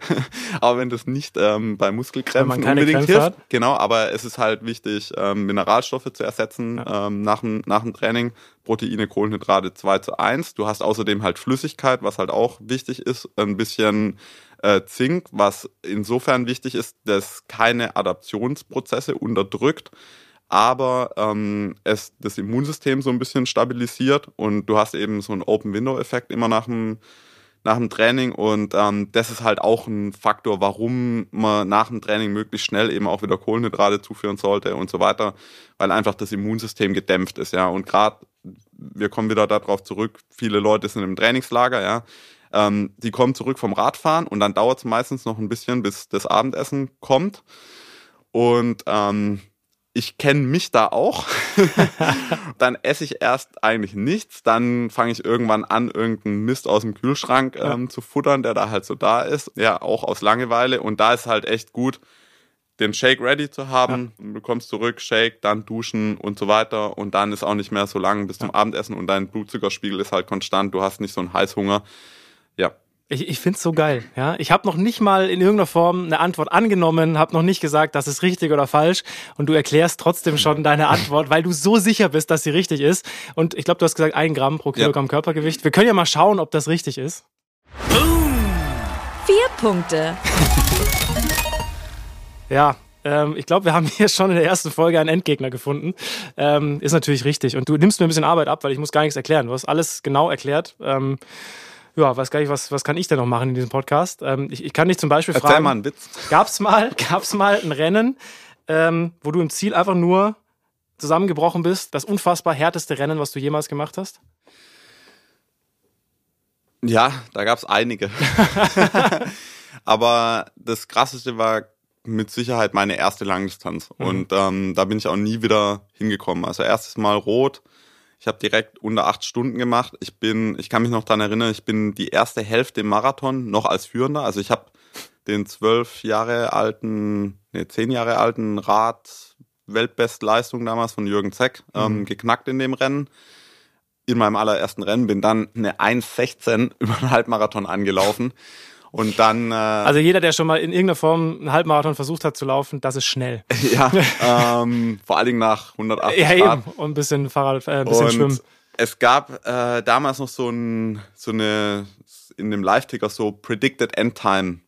aber wenn das nicht ähm, bei Muskelkrämpfen unbedingt Krämpfe hilft, hat. genau, aber es ist halt wichtig, ähm, Mineralstoffe zu ersetzen ja. ähm, nach, dem, nach dem Training. Proteine, Kohlenhydrate 2 zu 1. Du hast außerdem halt Flüssigkeit, was halt auch wichtig ist, ein bisschen äh, Zink, was insofern wichtig ist, dass keine Adaptionsprozesse unterdrückt aber ähm, es das Immunsystem so ein bisschen stabilisiert und du hast eben so einen Open-Window-Effekt immer nach dem, nach dem Training und ähm, das ist halt auch ein Faktor, warum man nach dem Training möglichst schnell eben auch wieder Kohlenhydrate zuführen sollte und so weiter, weil einfach das Immunsystem gedämpft ist, ja und gerade wir kommen wieder darauf zurück, viele Leute sind im Trainingslager, ja. Ähm, die kommen zurück vom Radfahren und dann dauert es meistens noch ein bisschen, bis das Abendessen kommt. Und ähm, ich kenne mich da auch. dann esse ich erst eigentlich nichts, dann fange ich irgendwann an, irgendeinen Mist aus dem Kühlschrank ähm, ja. zu futtern, der da halt so da ist. Ja, auch aus Langeweile. Und da ist halt echt gut, den Shake ready zu haben. Ja. Du kommst zurück, Shake, dann duschen und so weiter. Und dann ist auch nicht mehr so lang bis zum Abendessen und dein Blutzuckerspiegel ist halt konstant. Du hast nicht so einen Heißhunger. Ja, ich, ich finde es so geil. Ja, ich habe noch nicht mal in irgendeiner Form eine Antwort angenommen, habe noch nicht gesagt, das ist richtig oder falsch, und du erklärst trotzdem schon deine Antwort, weil du so sicher bist, dass sie richtig ist. Und ich glaube, du hast gesagt, ein Gramm pro Kilogramm ja. Körpergewicht. Wir können ja mal schauen, ob das richtig ist. Boom. Vier Punkte. ja, ähm, ich glaube, wir haben hier schon in der ersten Folge einen Endgegner gefunden. Ähm, ist natürlich richtig. Und du nimmst mir ein bisschen Arbeit ab, weil ich muss gar nichts erklären. Du hast alles genau erklärt. Ja, weiß gar nicht, was, was kann ich denn noch machen in diesem Podcast? Ähm, ich, ich kann dich zum Beispiel Erzähl fragen. mal einen Witz. Gab's mal, gab's mal ein Rennen, ähm, wo du im Ziel einfach nur zusammengebrochen bist? Das unfassbar härteste Rennen, was du jemals gemacht hast? Ja, da gab's einige. Aber das krasseste war mit Sicherheit meine erste Langdistanz. Mhm. Und ähm, da bin ich auch nie wieder hingekommen. Also erstes Mal rot, ich habe direkt unter acht Stunden gemacht. Ich bin, ich kann mich noch dran erinnern, ich bin die erste Hälfte im Marathon noch als Führender. Also ich habe den zwölf Jahre alten, nee, zehn Jahre alten Rad Weltbestleistung damals von Jürgen Zeck ähm, mhm. geknackt in dem Rennen. In meinem allerersten Rennen bin dann eine 1,16 über einen Halbmarathon angelaufen. Und dann. Äh, also jeder, der schon mal in irgendeiner Form einen Halbmarathon versucht hat zu laufen, das ist schnell. ja, ähm, vor allen Dingen nach 180 ja, Grad. Eben. Und ein bisschen Fahrrad, äh, ein bisschen und Schwimmen. Es gab äh, damals noch so, ein, so eine, in dem Live-Ticker so Predicted End Time.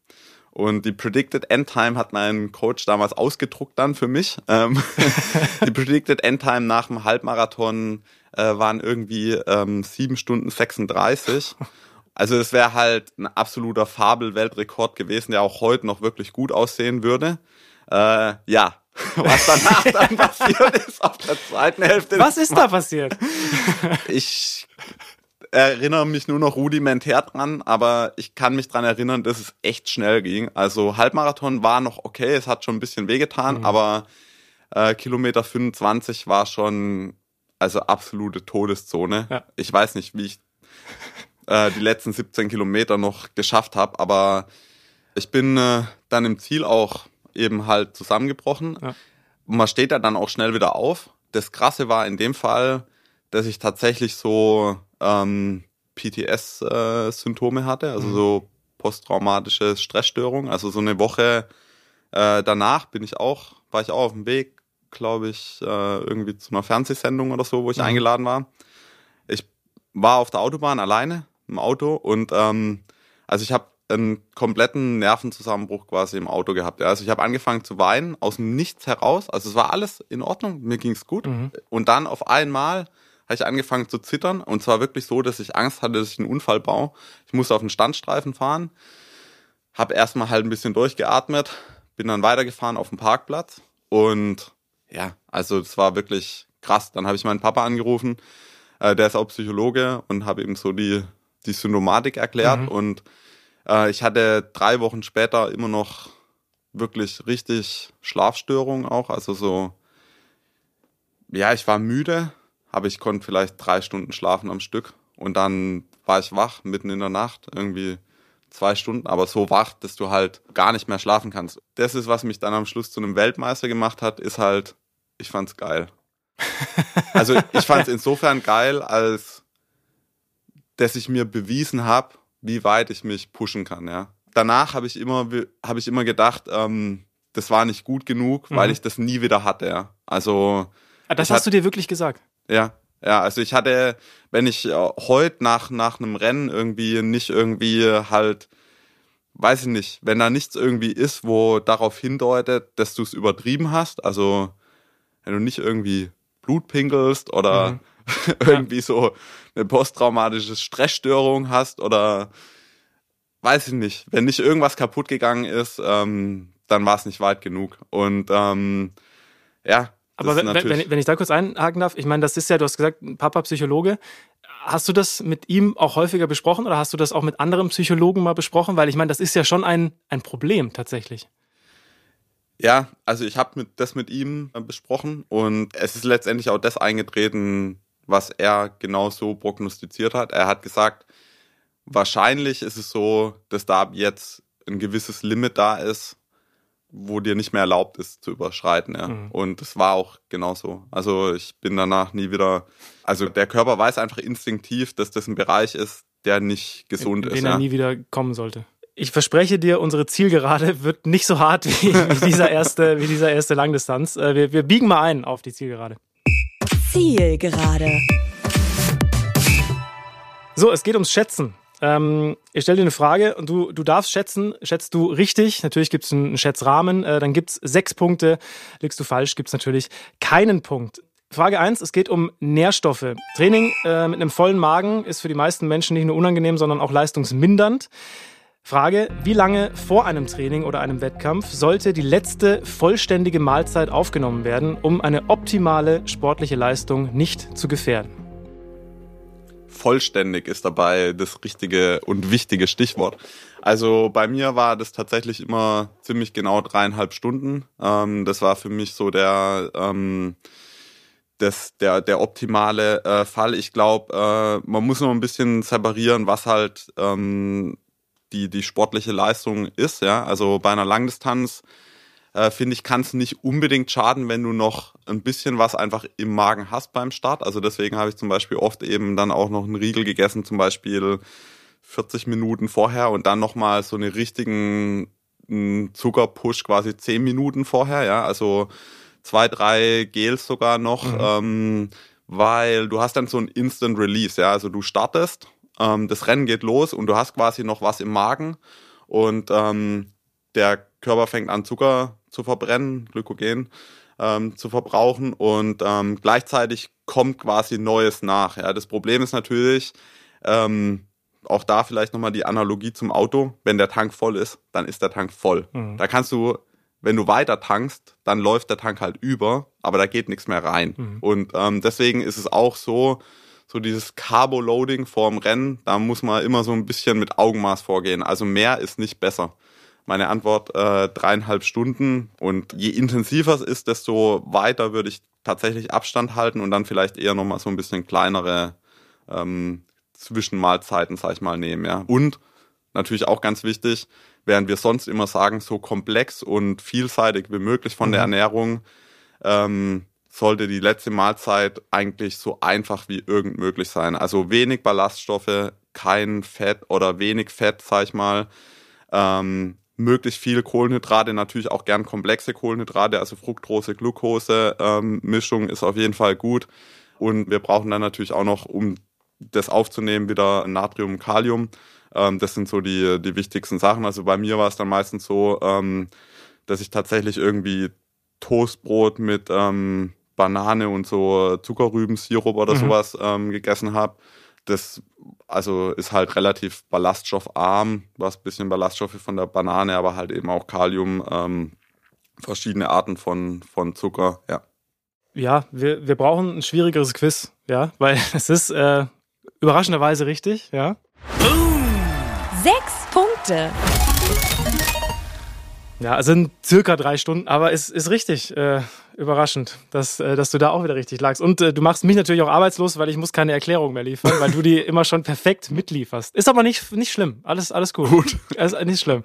Und die Predicted End Time hat mein Coach damals ausgedruckt dann für mich. Ähm, die Predicted End Time nach dem Halbmarathon äh, waren irgendwie ähm, 7 Stunden 36. Also es wäre halt ein absoluter Fabel-Weltrekord gewesen, der auch heute noch wirklich gut aussehen würde. Äh, ja, was danach dann passiert ist auf der zweiten Hälfte. Was ist da passiert? Ich erinnere mich nur noch rudimentär dran, aber ich kann mich dran erinnern, dass es echt schnell ging. Also Halbmarathon war noch okay, es hat schon ein bisschen wehgetan, mhm. aber äh, Kilometer 25 war schon also absolute Todeszone. Ja. Ich weiß nicht, wie ich äh, die letzten 17 Kilometer noch geschafft habe. Aber ich bin äh, dann im Ziel auch eben halt zusammengebrochen. Ja. Man steht da dann auch schnell wieder auf. Das Krasse war in dem Fall, dass ich tatsächlich so ähm, PTS-Symptome äh, hatte, also mhm. so posttraumatische Stressstörung. Also so eine Woche äh, danach bin ich auch, war ich auch auf dem Weg, glaube ich, äh, irgendwie zu einer Fernsehsendung oder so, wo ich mhm. eingeladen war. Ich war auf der Autobahn alleine, im Auto und ähm, also ich habe einen kompletten Nervenzusammenbruch quasi im Auto gehabt. Ja. Also ich habe angefangen zu weinen aus dem Nichts heraus. Also es war alles in Ordnung, mir ging's gut. Mhm. Und dann auf einmal habe ich angefangen zu zittern und zwar wirklich so, dass ich Angst hatte, dass ich einen Unfall baue. Ich musste auf den Standstreifen fahren, habe erstmal halt ein bisschen durchgeatmet, bin dann weitergefahren auf den Parkplatz und ja, also es war wirklich krass. Dann habe ich meinen Papa angerufen, äh, der ist auch Psychologe und habe ihm so die die Symptomatik erklärt mhm. und äh, ich hatte drei Wochen später immer noch wirklich richtig Schlafstörungen auch, also so, ja, ich war müde, aber ich konnte vielleicht drei Stunden schlafen am Stück und dann war ich wach mitten in der Nacht, irgendwie zwei Stunden, aber so wach, dass du halt gar nicht mehr schlafen kannst. Das ist, was mich dann am Schluss zu einem Weltmeister gemacht hat, ist halt, ich fand's geil. also ich fand's insofern geil, als dass ich mir bewiesen habe, wie weit ich mich pushen kann. Ja. Danach habe ich immer, habe ich immer gedacht, ähm, das war nicht gut genug, mhm. weil ich das nie wieder hatte. Ja. Also ah, das hast hat, du dir wirklich gesagt? Ja, ja. Also ich hatte, wenn ich äh, heute nach nach einem Rennen irgendwie nicht irgendwie halt weiß ich nicht, wenn da nichts irgendwie ist, wo darauf hindeutet, dass du es übertrieben hast, also wenn du nicht irgendwie Blut pinkelst oder mhm. irgendwie so eine posttraumatische Stressstörung hast oder weiß ich nicht, wenn nicht irgendwas kaputt gegangen ist, ähm, dann war es nicht weit genug. Und ähm, ja, Aber wenn, wenn, wenn ich da kurz einhaken darf, ich meine, das ist ja, du hast gesagt, Papa Psychologe. Hast du das mit ihm auch häufiger besprochen oder hast du das auch mit anderen Psychologen mal besprochen? Weil ich meine, das ist ja schon ein, ein Problem tatsächlich. Ja, also ich habe mit, das mit ihm äh, besprochen und es ist letztendlich auch das eingetreten, was er genau so prognostiziert hat. Er hat gesagt, wahrscheinlich ist es so, dass da ab jetzt ein gewisses Limit da ist, wo dir nicht mehr erlaubt ist zu überschreiten. Ja. Mhm. Und das war auch genauso. Also ich bin danach nie wieder, also der Körper weiß einfach instinktiv, dass das ein Bereich ist, der nicht gesund in, ist. Den ja. er nie wieder kommen sollte. Ich verspreche dir, unsere Zielgerade wird nicht so hart wie, wie dieser, erste, wie dieser erste Langdistanz. Äh, wir, wir biegen mal ein auf die Zielgerade. Zielgerade. So, es geht ums Schätzen. Ähm, ich stelle dir eine Frage und du, du darfst schätzen. Schätzt du richtig? Natürlich gibt es einen Schätzrahmen. Äh, dann gibt es sechs Punkte. Liegst du falsch, gibt es natürlich keinen Punkt. Frage eins: es geht um Nährstoffe. Training äh, mit einem vollen Magen ist für die meisten Menschen nicht nur unangenehm, sondern auch leistungsmindernd. Frage, wie lange vor einem Training oder einem Wettkampf sollte die letzte vollständige Mahlzeit aufgenommen werden, um eine optimale sportliche Leistung nicht zu gefährden? Vollständig ist dabei das richtige und wichtige Stichwort. Also bei mir war das tatsächlich immer ziemlich genau dreieinhalb Stunden. Ähm, das war für mich so der, ähm, das, der, der optimale äh, Fall. Ich glaube, äh, man muss noch ein bisschen separieren, was halt ähm, die, die sportliche Leistung ist. Ja? Also bei einer Langdistanz äh, finde ich, kann es nicht unbedingt schaden, wenn du noch ein bisschen was einfach im Magen hast beim Start. Also deswegen habe ich zum Beispiel oft eben dann auch noch einen Riegel gegessen, zum Beispiel 40 Minuten vorher und dann nochmal so einen richtigen Zuckerpush quasi 10 Minuten vorher, ja, also zwei, drei Gels sogar noch, mhm. ähm, weil du hast dann so ein Instant Release, ja, also du startest ähm, das Rennen geht los und du hast quasi noch was im Magen und ähm, der Körper fängt an, Zucker zu verbrennen, Glykogen ähm, zu verbrauchen und ähm, gleichzeitig kommt quasi Neues nach. Ja. Das Problem ist natürlich, ähm, auch da vielleicht nochmal die Analogie zum Auto, wenn der Tank voll ist, dann ist der Tank voll. Mhm. Da kannst du, wenn du weiter tankst, dann läuft der Tank halt über, aber da geht nichts mehr rein. Mhm. Und ähm, deswegen ist es auch so, so dieses Carbo-Loading vorm Rennen, da muss man immer so ein bisschen mit Augenmaß vorgehen. Also mehr ist nicht besser. Meine Antwort äh, dreieinhalb Stunden und je intensiver es ist, desto weiter würde ich tatsächlich Abstand halten und dann vielleicht eher nochmal so ein bisschen kleinere ähm, Zwischenmahlzeiten, sag ich mal, nehmen. Ja. Und natürlich auch ganz wichtig, während wir sonst immer sagen, so komplex und vielseitig wie möglich von mhm. der Ernährung, ähm, sollte die letzte Mahlzeit eigentlich so einfach wie irgend möglich sein. Also wenig Ballaststoffe, kein Fett oder wenig Fett, sag ich mal. Ähm, möglichst viel Kohlenhydrate, natürlich auch gern komplexe Kohlenhydrate, also Fructose, Glucose ähm, Mischung ist auf jeden Fall gut. Und wir brauchen dann natürlich auch noch, um das aufzunehmen, wieder Natrium, Kalium. Ähm, das sind so die, die wichtigsten Sachen. Also bei mir war es dann meistens so, ähm, dass ich tatsächlich irgendwie Toastbrot mit ähm, Banane und so Zuckerrübensirup oder mhm. sowas ähm, gegessen habe. Das also ist halt relativ ballaststoffarm, was ein bisschen Ballaststoffe von der Banane, aber halt eben auch Kalium, ähm, verschiedene Arten von, von Zucker, ja. Ja, wir, wir brauchen ein schwierigeres Quiz, ja, weil es ist äh, überraschenderweise richtig, ja. Sechs Punkte. Ja, also sind circa drei Stunden, aber es ist richtig. Äh, überraschend, dass, äh, dass du da auch wieder richtig lagst. Und äh, du machst mich natürlich auch arbeitslos, weil ich muss keine Erklärung mehr liefern, weil du die immer schon perfekt mitlieferst. Ist aber nicht, nicht schlimm. Alles, alles gut. Gut. Alles, nicht schlimm.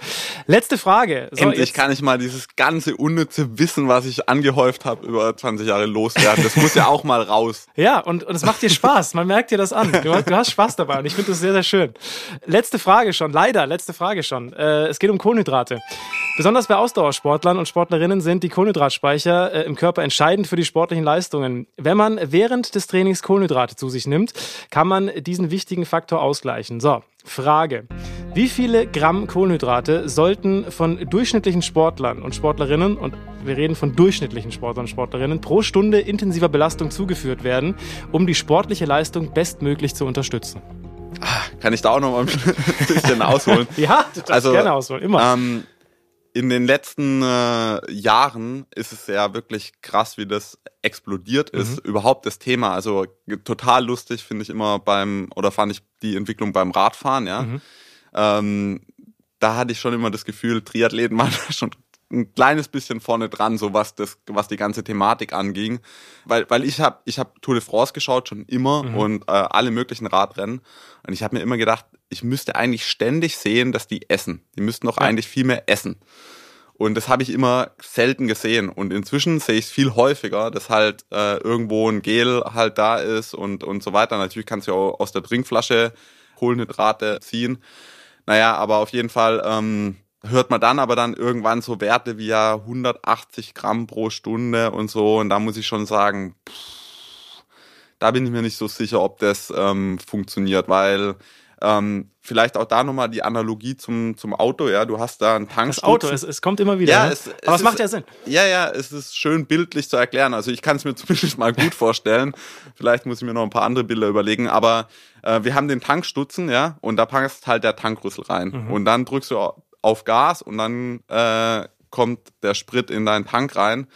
Letzte Frage. So, Endlich jetzt, kann ich mal dieses ganze unnütze Wissen, was ich angehäuft habe, über 20 Jahre loswerden. Das muss ja auch mal raus. Ja, und, und es macht dir Spaß. Man merkt dir das an. Du, du hast Spaß dabei und ich finde das sehr, sehr schön. Letzte Frage schon. Leider, letzte Frage schon. Äh, es geht um Kohlenhydrate. Besonders bei Ausdauersportlern und Sportlerinnen sind die Kohlenhydratspeicher äh, im Körper entscheidend für die sportlichen Leistungen. Wenn man während des Trainings Kohlenhydrate zu sich nimmt, kann man diesen wichtigen Faktor ausgleichen. So, Frage. Wie viele Gramm Kohlenhydrate sollten von durchschnittlichen Sportlern und Sportlerinnen, und wir reden von durchschnittlichen Sportlern und Sportlerinnen, pro Stunde intensiver Belastung zugeführt werden, um die sportliche Leistung bestmöglich zu unterstützen? Ah, kann ich da auch noch mal ein bisschen ausholen? ja, du darfst also, gerne ausholen, immer. Ähm, in den letzten äh, Jahren ist es ja wirklich krass, wie das explodiert ist. Mhm. Überhaupt das Thema. Also total lustig finde ich immer beim, oder fand ich die Entwicklung beim Radfahren, ja. Mhm. Ähm, da hatte ich schon immer das Gefühl, Triathleten waren schon ein kleines bisschen vorne dran, so was das, was die ganze Thematik anging, weil weil ich habe ich habe Tour de France geschaut schon immer mhm. und äh, alle möglichen Radrennen und ich habe mir immer gedacht, ich müsste eigentlich ständig sehen, dass die essen. Die müssten doch ja. eigentlich viel mehr essen. Und das habe ich immer selten gesehen. Und inzwischen sehe ich es viel häufiger, dass halt äh, irgendwo ein Gel halt da ist und, und so weiter. Natürlich kannst du ja auch aus der Trinkflasche Kohlenhydrate ziehen. Naja, aber auf jeden Fall ähm, hört man dann aber dann irgendwann so Werte wie ja 180 Gramm pro Stunde und so. Und da muss ich schon sagen, pff, da bin ich mir nicht so sicher, ob das ähm, funktioniert, weil ähm, vielleicht auch da nochmal die Analogie zum, zum Auto, ja, du hast da einen Tank. Das Auto, es, es kommt immer wieder. Ja, ne? es, Aber es, es macht ja Sinn. Ja, ja, es ist schön bildlich zu erklären. Also ich kann es mir zumindest mal gut vorstellen. vielleicht muss ich mir noch ein paar andere Bilder überlegen. Aber äh, wir haben den Tankstutzen, ja, und da passt halt der Tankrüssel rein. Mhm. Und dann drückst du auf Gas und dann äh, kommt der Sprit in deinen Tank rein.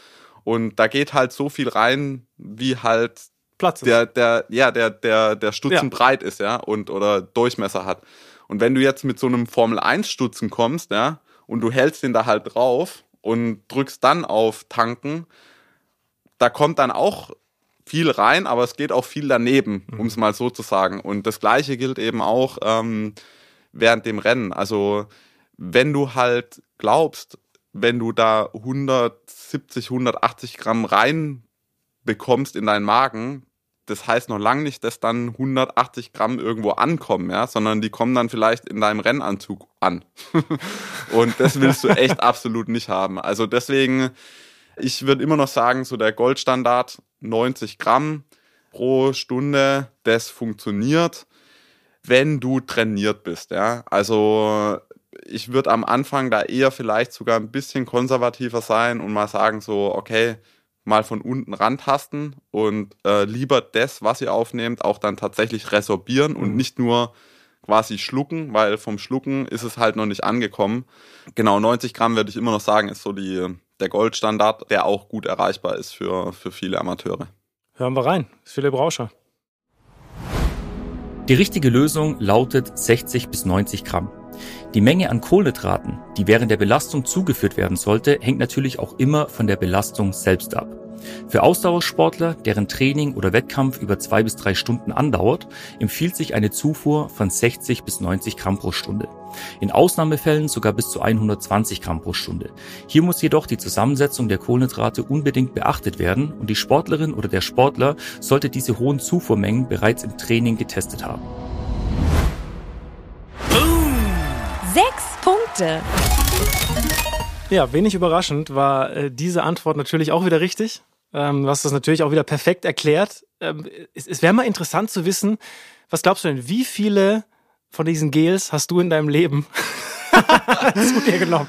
Und da geht halt so viel rein, wie halt Platz der, der, ja, der, der, der Stutzen ja. breit ist, ja, und oder Durchmesser hat. Und wenn du jetzt mit so einem Formel 1 Stutzen kommst, ja, und du hältst den da halt drauf und drückst dann auf Tanken, da kommt dann auch viel rein, aber es geht auch viel daneben, mhm. um es mal so zu sagen. Und das gleiche gilt eben auch ähm, während dem Rennen. Also wenn du halt glaubst, wenn du da 170, 180 Gramm rein bekommst in deinen Magen, das heißt noch lange nicht, dass dann 180 Gramm irgendwo ankommen, ja, sondern die kommen dann vielleicht in deinem Rennanzug an. und das willst du echt absolut nicht haben. Also deswegen, ich würde immer noch sagen, so der Goldstandard 90 Gramm pro Stunde, das funktioniert, wenn du trainiert bist, ja. Also ich würde am Anfang da eher vielleicht sogar ein bisschen konservativer sein und mal sagen so, okay, mal von unten rantasten und äh, lieber das, was ihr aufnehmt, auch dann tatsächlich resorbieren mhm. und nicht nur quasi schlucken, weil vom Schlucken ist es halt noch nicht angekommen. Genau, 90 Gramm würde ich immer noch sagen, ist so die, der Goldstandard, der auch gut erreichbar ist für, für viele Amateure. Hören wir rein, Philipp Rauscher. Die richtige Lösung lautet 60 bis 90 Gramm. Die Menge an Kohlenhydraten, die während der Belastung zugeführt werden sollte, hängt natürlich auch immer von der Belastung selbst ab. Für Ausdauersportler, deren Training oder Wettkampf über zwei bis drei Stunden andauert, empfiehlt sich eine Zufuhr von 60 bis 90 Gramm pro Stunde. In Ausnahmefällen sogar bis zu 120 Gramm pro Stunde. Hier muss jedoch die Zusammensetzung der Kohlenhydrate unbedingt beachtet werden und die Sportlerin oder der Sportler sollte diese hohen Zufuhrmengen bereits im Training getestet haben. Punkte. Ja, wenig überraschend war äh, diese Antwort natürlich auch wieder richtig. Ähm, du hast das natürlich auch wieder perfekt erklärt. Ähm, es, es wäre mal interessant zu wissen, was glaubst du denn, wie viele von diesen Gels hast du in deinem Leben zu dir genommen?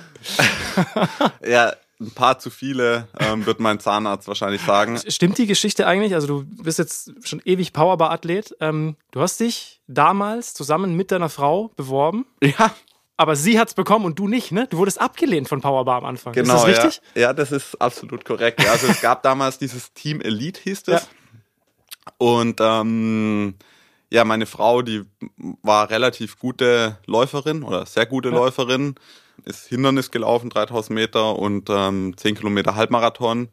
ja, ein paar zu viele, ähm, wird mein Zahnarzt wahrscheinlich sagen. Stimmt die Geschichte eigentlich? Also du bist jetzt schon ewig Powerbar-Athlet. Ähm, du hast dich damals zusammen mit deiner Frau beworben. Ja aber sie hat's bekommen und du nicht, ne? Du wurdest abgelehnt von Powerbar am Anfang. Genau, ist das richtig? Ja, ja das ist absolut korrekt. Also es gab damals dieses Team Elite, hieß es. Ja. Und ähm, ja, meine Frau, die war relativ gute Läuferin oder sehr gute ja. Läuferin, ist Hindernis gelaufen, 3000 Meter und ähm, 10 Kilometer Halbmarathon.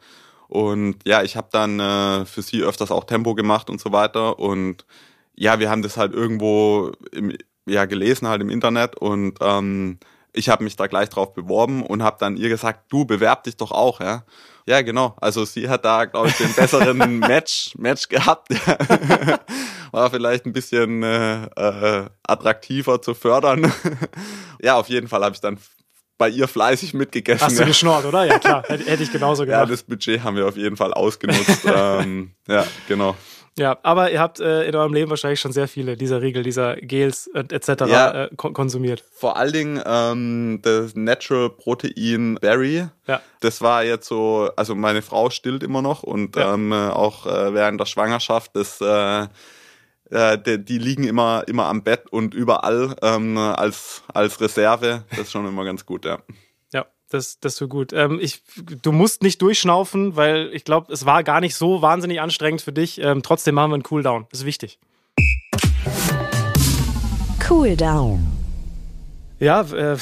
Und ja, ich habe dann äh, für sie öfters auch Tempo gemacht und so weiter. Und ja, wir haben das halt irgendwo im ja gelesen halt im Internet und ähm, ich habe mich da gleich drauf beworben und habe dann ihr gesagt, du bewerb dich doch auch, ja. Ja, genau. Also sie hat da, glaube ich, den besseren Match, Match gehabt. War vielleicht ein bisschen äh, äh, attraktiver zu fördern. ja, auf jeden Fall habe ich dann bei ihr fleißig mitgegessen. Hast du geschnort, oder? Ja, klar. Hätte ich genauso gemacht. Ja, das Budget haben wir auf jeden Fall ausgenutzt. ähm, ja, genau. Ja, aber ihr habt äh, in eurem Leben wahrscheinlich schon sehr viele dieser Riegel, dieser Gels äh, etc. Ja, äh, konsumiert. Vor allen Dingen ähm, das Natural Protein Berry. Ja. Das war jetzt so, also meine Frau stillt immer noch und ja. ähm, auch äh, während der Schwangerschaft, das äh, äh, die, die liegen immer immer am Bett und überall ähm, als als Reserve. Das ist schon immer ganz gut, ja. Das, das so gut. Ähm, ich, du musst nicht durchschnaufen, weil ich glaube, es war gar nicht so wahnsinnig anstrengend für dich. Ähm, trotzdem machen wir einen Cooldown. Das ist wichtig. Cooldown. Ja, äh,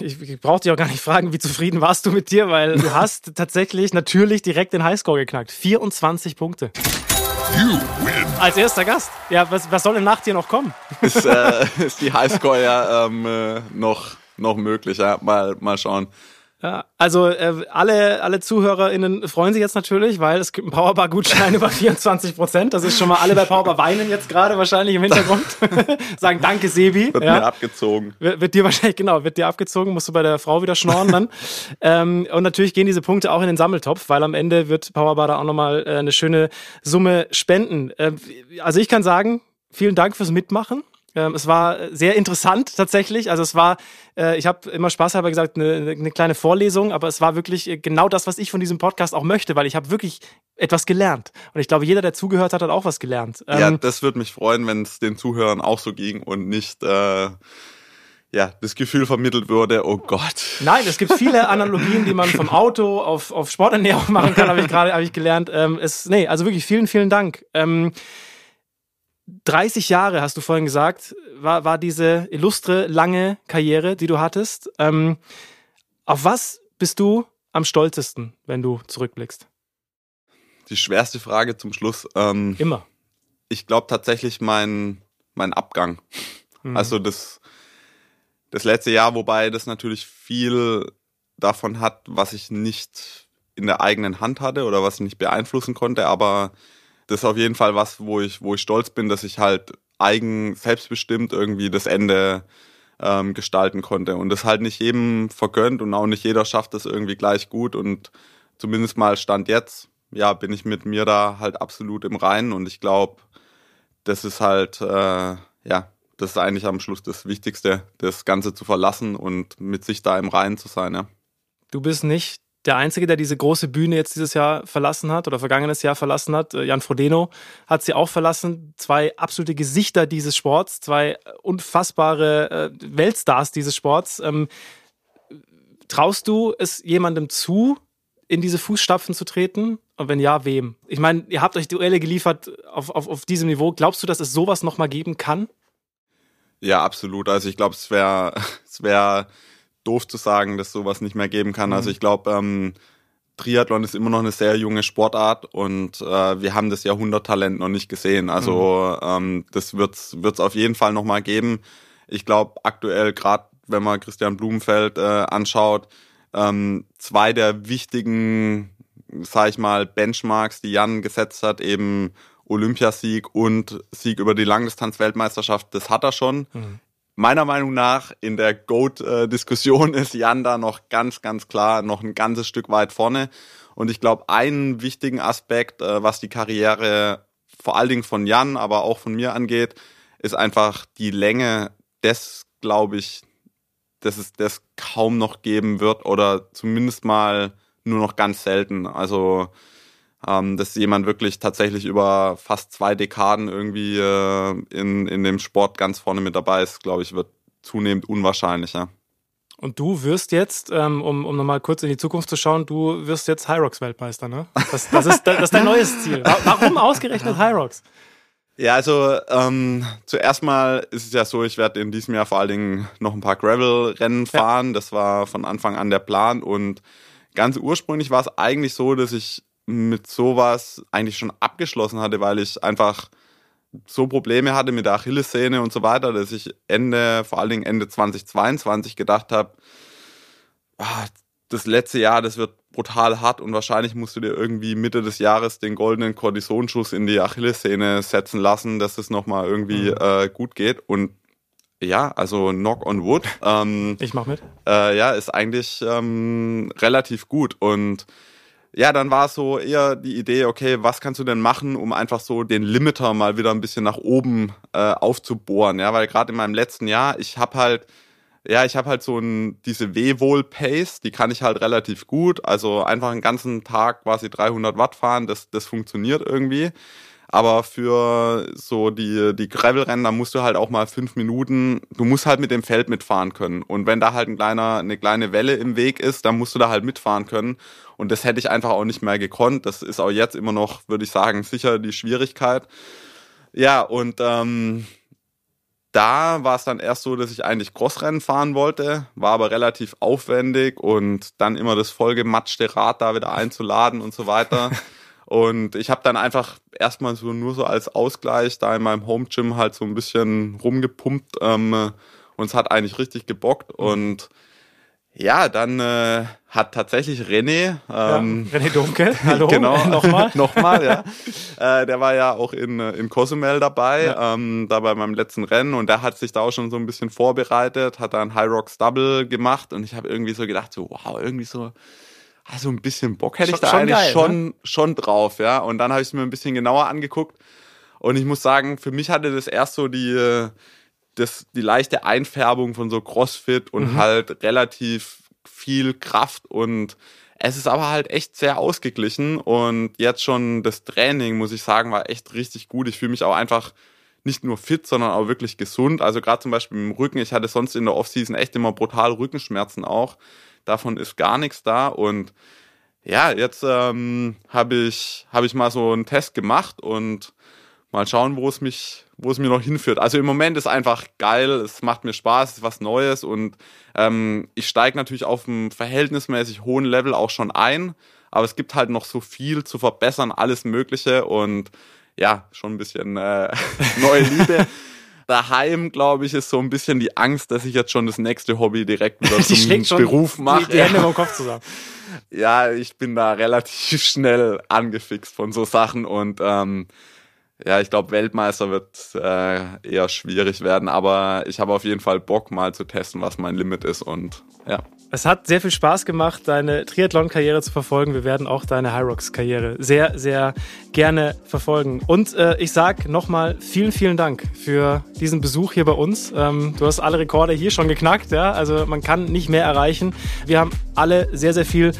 ich, ich brauche dich auch gar nicht fragen, wie zufrieden warst du mit dir, weil du hast tatsächlich natürlich direkt den Highscore geknackt. 24 Punkte. Als erster Gast. Ja, was, was soll denn nach dir noch kommen? Ist, äh, ist die Highscore ja ähm, äh, noch, noch möglich. Ja? Mal, mal schauen. Ja, also äh, alle, alle ZuhörerInnen freuen sich jetzt natürlich, weil es gibt einen Powerbar-Gutschein über 24 Prozent. Das ist schon mal alle bei Powerbar weinen jetzt gerade wahrscheinlich im Hintergrund. Sagen Danke, Sebi. Wird ja. mir abgezogen. Wird, wird dir wahrscheinlich, genau, wird dir abgezogen, musst du bei der Frau wieder schnorren dann. ähm, und natürlich gehen diese Punkte auch in den Sammeltopf, weil am Ende wird Powerbar da auch nochmal äh, eine schöne Summe spenden. Äh, also ich kann sagen, vielen Dank fürs Mitmachen. Ähm, es war sehr interessant tatsächlich. Also es war, äh, ich habe immer Spaß halber gesagt, eine, eine kleine Vorlesung, aber es war wirklich äh, genau das, was ich von diesem Podcast auch möchte, weil ich habe wirklich etwas gelernt. Und ich glaube, jeder, der zugehört hat, hat auch was gelernt. ja, Ähm, das würde mich freuen, wenn es den Zuhörern auch so ging und nicht äh, ja, das Gefühl vermittelt würde, oh Gott. Nein, es gibt viele Analogien, die man vom Auto auf, auf Sporternährung machen kann, habe ich gerade hab ich gelernt. Ähm, es, nee, also wirklich vielen, vielen Dank. Ähm, 30 Jahre, hast du vorhin gesagt, war, war diese illustre, lange Karriere, die du hattest. Ähm, auf was bist du am stolzesten, wenn du zurückblickst? Die schwerste Frage zum Schluss. Ähm, Immer. ich glaube tatsächlich mein, mein Abgang. Mhm. Also das, das letzte Jahr, wobei das natürlich viel davon hat, was ich nicht in der eigenen Hand hatte oder was ich nicht beeinflussen konnte, aber das ist auf jeden Fall was, wo ich, wo ich stolz bin, dass ich halt eigen, selbstbestimmt irgendwie das Ende ähm, gestalten konnte. Und das halt nicht jedem vergönnt und auch nicht jeder schafft das irgendwie gleich gut. Und zumindest mal Stand jetzt, ja, bin ich mit mir da halt absolut im Reinen. Und ich glaube, das ist halt, äh, ja, das ist eigentlich am Schluss das Wichtigste, das Ganze zu verlassen und mit sich da im Reinen zu sein, ja. Du bist nicht der Einzige, der diese große Bühne jetzt dieses Jahr verlassen hat oder vergangenes Jahr verlassen hat. Äh, Jan Frodeno hat sie auch verlassen. Zwei absolute Gesichter dieses Sports, zwei unfassbare äh, Weltstars dieses Sports. Ähm, traust du es jemandem zu, in diese Fußstapfen zu treten? Und wenn ja, wem? Ich meine, ihr habt euch Duelle geliefert auf, auf, auf diesem Niveau. Glaubst du, dass es sowas nochmal geben kann? Ja, absolut. Also ich glaube, es wäre es wär doof zu sagen, dass sowas nicht mehr geben kann. Also ich glaube, ähm, Triathlon ist immer noch eine sehr junge Sportart und äh, wir haben das Jahrhunderttalent noch nicht gesehen. Also ähm, das wird's wird's auf jeden Fall noch mal geben. Ich glaube aktuell gerade, wenn man Christian Blumenfeld äh, anschaut, ähm, zwei der wichtigen, sag ich mal, Benchmarks, die Jan gesetzt hat, eben Olympiasieg und Sieg über die Langdistanz-Weltmeisterschaft, das hat er schon. Meiner Meinung nach in der GOAT-Diskussion ist Jan da noch ganz, ganz klar noch ein ganzes Stück weit vorne. Und ich glaube, einen wichtigen Aspekt, äh, was die Karriere vor allen Dingen von Jan, aber auch von mir angeht, ist einfach die Länge des, glaube ich, dass es das kaum noch geben wird oder zumindest mal nur noch ganz selten. Also ähm, dass jemand wirklich tatsächlich über fast zwei Dekaden irgendwie äh, in, in dem Sport ganz vorne mit dabei ist, glaube ich, wird zunehmend unwahrscheinlicher. Und du wirst jetzt, ähm, um, um nochmal kurz in die Zukunft zu schauen, du wirst jetzt Hyrox-Weltmeister, ne? Das, das, ist, das ist dein neues Ziel. Wa- Warum ausgerechnet Hyrox? Ja, also ähm, zuerst mal ist es ja so, ich werde in diesem Jahr vor allen Dingen noch ein paar Gravel-Rennen Ja. fahren. Das war von Anfang an der Plan und ganz ursprünglich war es eigentlich so, dass ich mit sowas eigentlich schon abgeschlossen hatte, weil ich einfach so Probleme hatte mit der Achillessehne und so weiter, dass ich Ende, vor allen Dingen Ende 2022 gedacht habe, ah, das letzte Jahr, das wird brutal hart und wahrscheinlich musst du dir irgendwie Mitte des Jahres den goldenen Kortisonschuss in die Achillessehne setzen lassen, dass es nochmal irgendwie Mhm. äh, gut geht. Und ja, also knock on wood. Ähm, Ich mach mit. äh, ja, ist eigentlich ähm, relativ gut. Und ja, dann war es so eher die Idee, okay, was kannst du denn machen, um einfach so den Limiter mal wieder ein bisschen nach oben äh, aufzubohren? Ja, weil gerade in meinem letzten Jahr, ich habe halt, ja, ich habe halt so ein, diese W-Wohl-Pace, die kann ich halt relativ gut. Also einfach einen ganzen Tag quasi 300 Watt fahren, das, das funktioniert irgendwie. Aber für so die, die Gravel-Rennen, da musst du halt auch mal fünf Minuten, du musst halt mit dem Feld mitfahren können. Und wenn da halt ein kleiner, eine kleine Welle im Weg ist, dann musst du da halt mitfahren können. Und das hätte ich einfach auch nicht mehr gekonnt. Das ist auch jetzt immer noch, würde ich sagen, sicher die Schwierigkeit. Ja, und ähm, da war es dann erst so, dass ich eigentlich Crossrennen fahren wollte, war aber relativ aufwendig und dann immer das vollgematschte Rad da wieder einzuladen und so weiter. Und ich habe dann einfach erstmal so nur so als Ausgleich da in meinem Home Gym halt so ein bisschen rumgepumpt ähm, und es hat eigentlich richtig gebockt und ja, dann äh, hat tatsächlich René, ähm, ja, René Domke, hallo, genau, nochmal, nochmal, ja, äh, der war ja auch in äh, in Cozumel dabei, ja. ähm, da bei meinem letzten Rennen und der hat sich da auch schon so ein bisschen vorbereitet, hat dann High Rocks Double gemacht und ich habe irgendwie so gedacht, so wow, irgendwie so also ein bisschen Bock hätte ich da schon eigentlich geil, schon, ne? schon drauf, ja. Und dann habe ich es mir ein bisschen genauer angeguckt. Und ich muss sagen, für mich hatte das erst so die, äh, das, die leichte Einfärbung von so Crossfit und mhm. halt relativ viel Kraft und es ist aber halt echt sehr ausgeglichen und jetzt schon das Training, muss ich sagen, war echt richtig gut. Ich fühle mich auch einfach nicht nur fit, sondern auch wirklich gesund. Also gerade zum Beispiel im Rücken, ich hatte sonst in der Offseason echt immer brutal Rückenschmerzen auch. Davon ist gar nichts da. Und ja, jetzt ähm, habe ich, hab ich mal so einen Test gemacht und mal schauen, wo es mich, wo es mir noch hinführt. Also im Moment ist einfach geil, es macht mir Spaß, es ist was Neues und ähm, ich steige natürlich auf einem verhältnismäßig hohen Level auch schon ein, aber es gibt halt noch so viel zu verbessern, alles Mögliche und ja, schon ein bisschen äh, neue Liebe. daheim, glaube ich, ist so ein bisschen die Angst, dass ich jetzt schon das nächste Hobby direkt wieder zum Beruf mache. Die, die Hände ja. Kopf zusammen. Ja, ich bin da relativ schnell angefixt von so Sachen und ähm, ja, ich glaube, Weltmeister wird äh, eher schwierig werden, aber ich habe auf jeden Fall Bock, mal zu testen, was mein Limit ist und ja. Es hat sehr viel Spaß gemacht, deine Triathlon-Karriere zu verfolgen. Wir werden auch deine Hyrox-Karriere sehr, sehr gerne verfolgen. Und äh, ich sage nochmal vielen, vielen Dank für diesen Besuch hier bei uns. Ähm, du hast alle Rekorde hier schon geknackt, ja. Also man kann nicht mehr erreichen. Wir haben alle sehr, sehr viel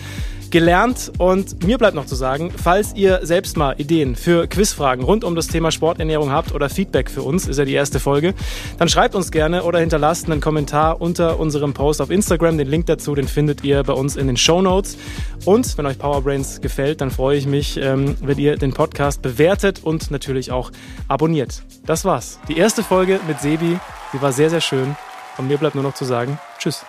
gelernt. Und mir bleibt noch zu sagen, falls ihr selbst mal Ideen für Quizfragen rund um das Thema Sporternährung habt oder Feedback für uns, ist ja die erste Folge, dann schreibt uns gerne oder hinterlasst einen Kommentar unter unserem Post auf Instagram. Den Link dazu, den findet ihr bei uns in den Show Notes. Und wenn euch Powerbrains gefällt, dann freue ich mich, ähm, wenn ihr den Podcast bewertet und natürlich auch abonniert. Das war's. Die erste Folge mit Sebi, die war sehr, sehr schön. Und mir bleibt nur noch zu sagen, tschüss.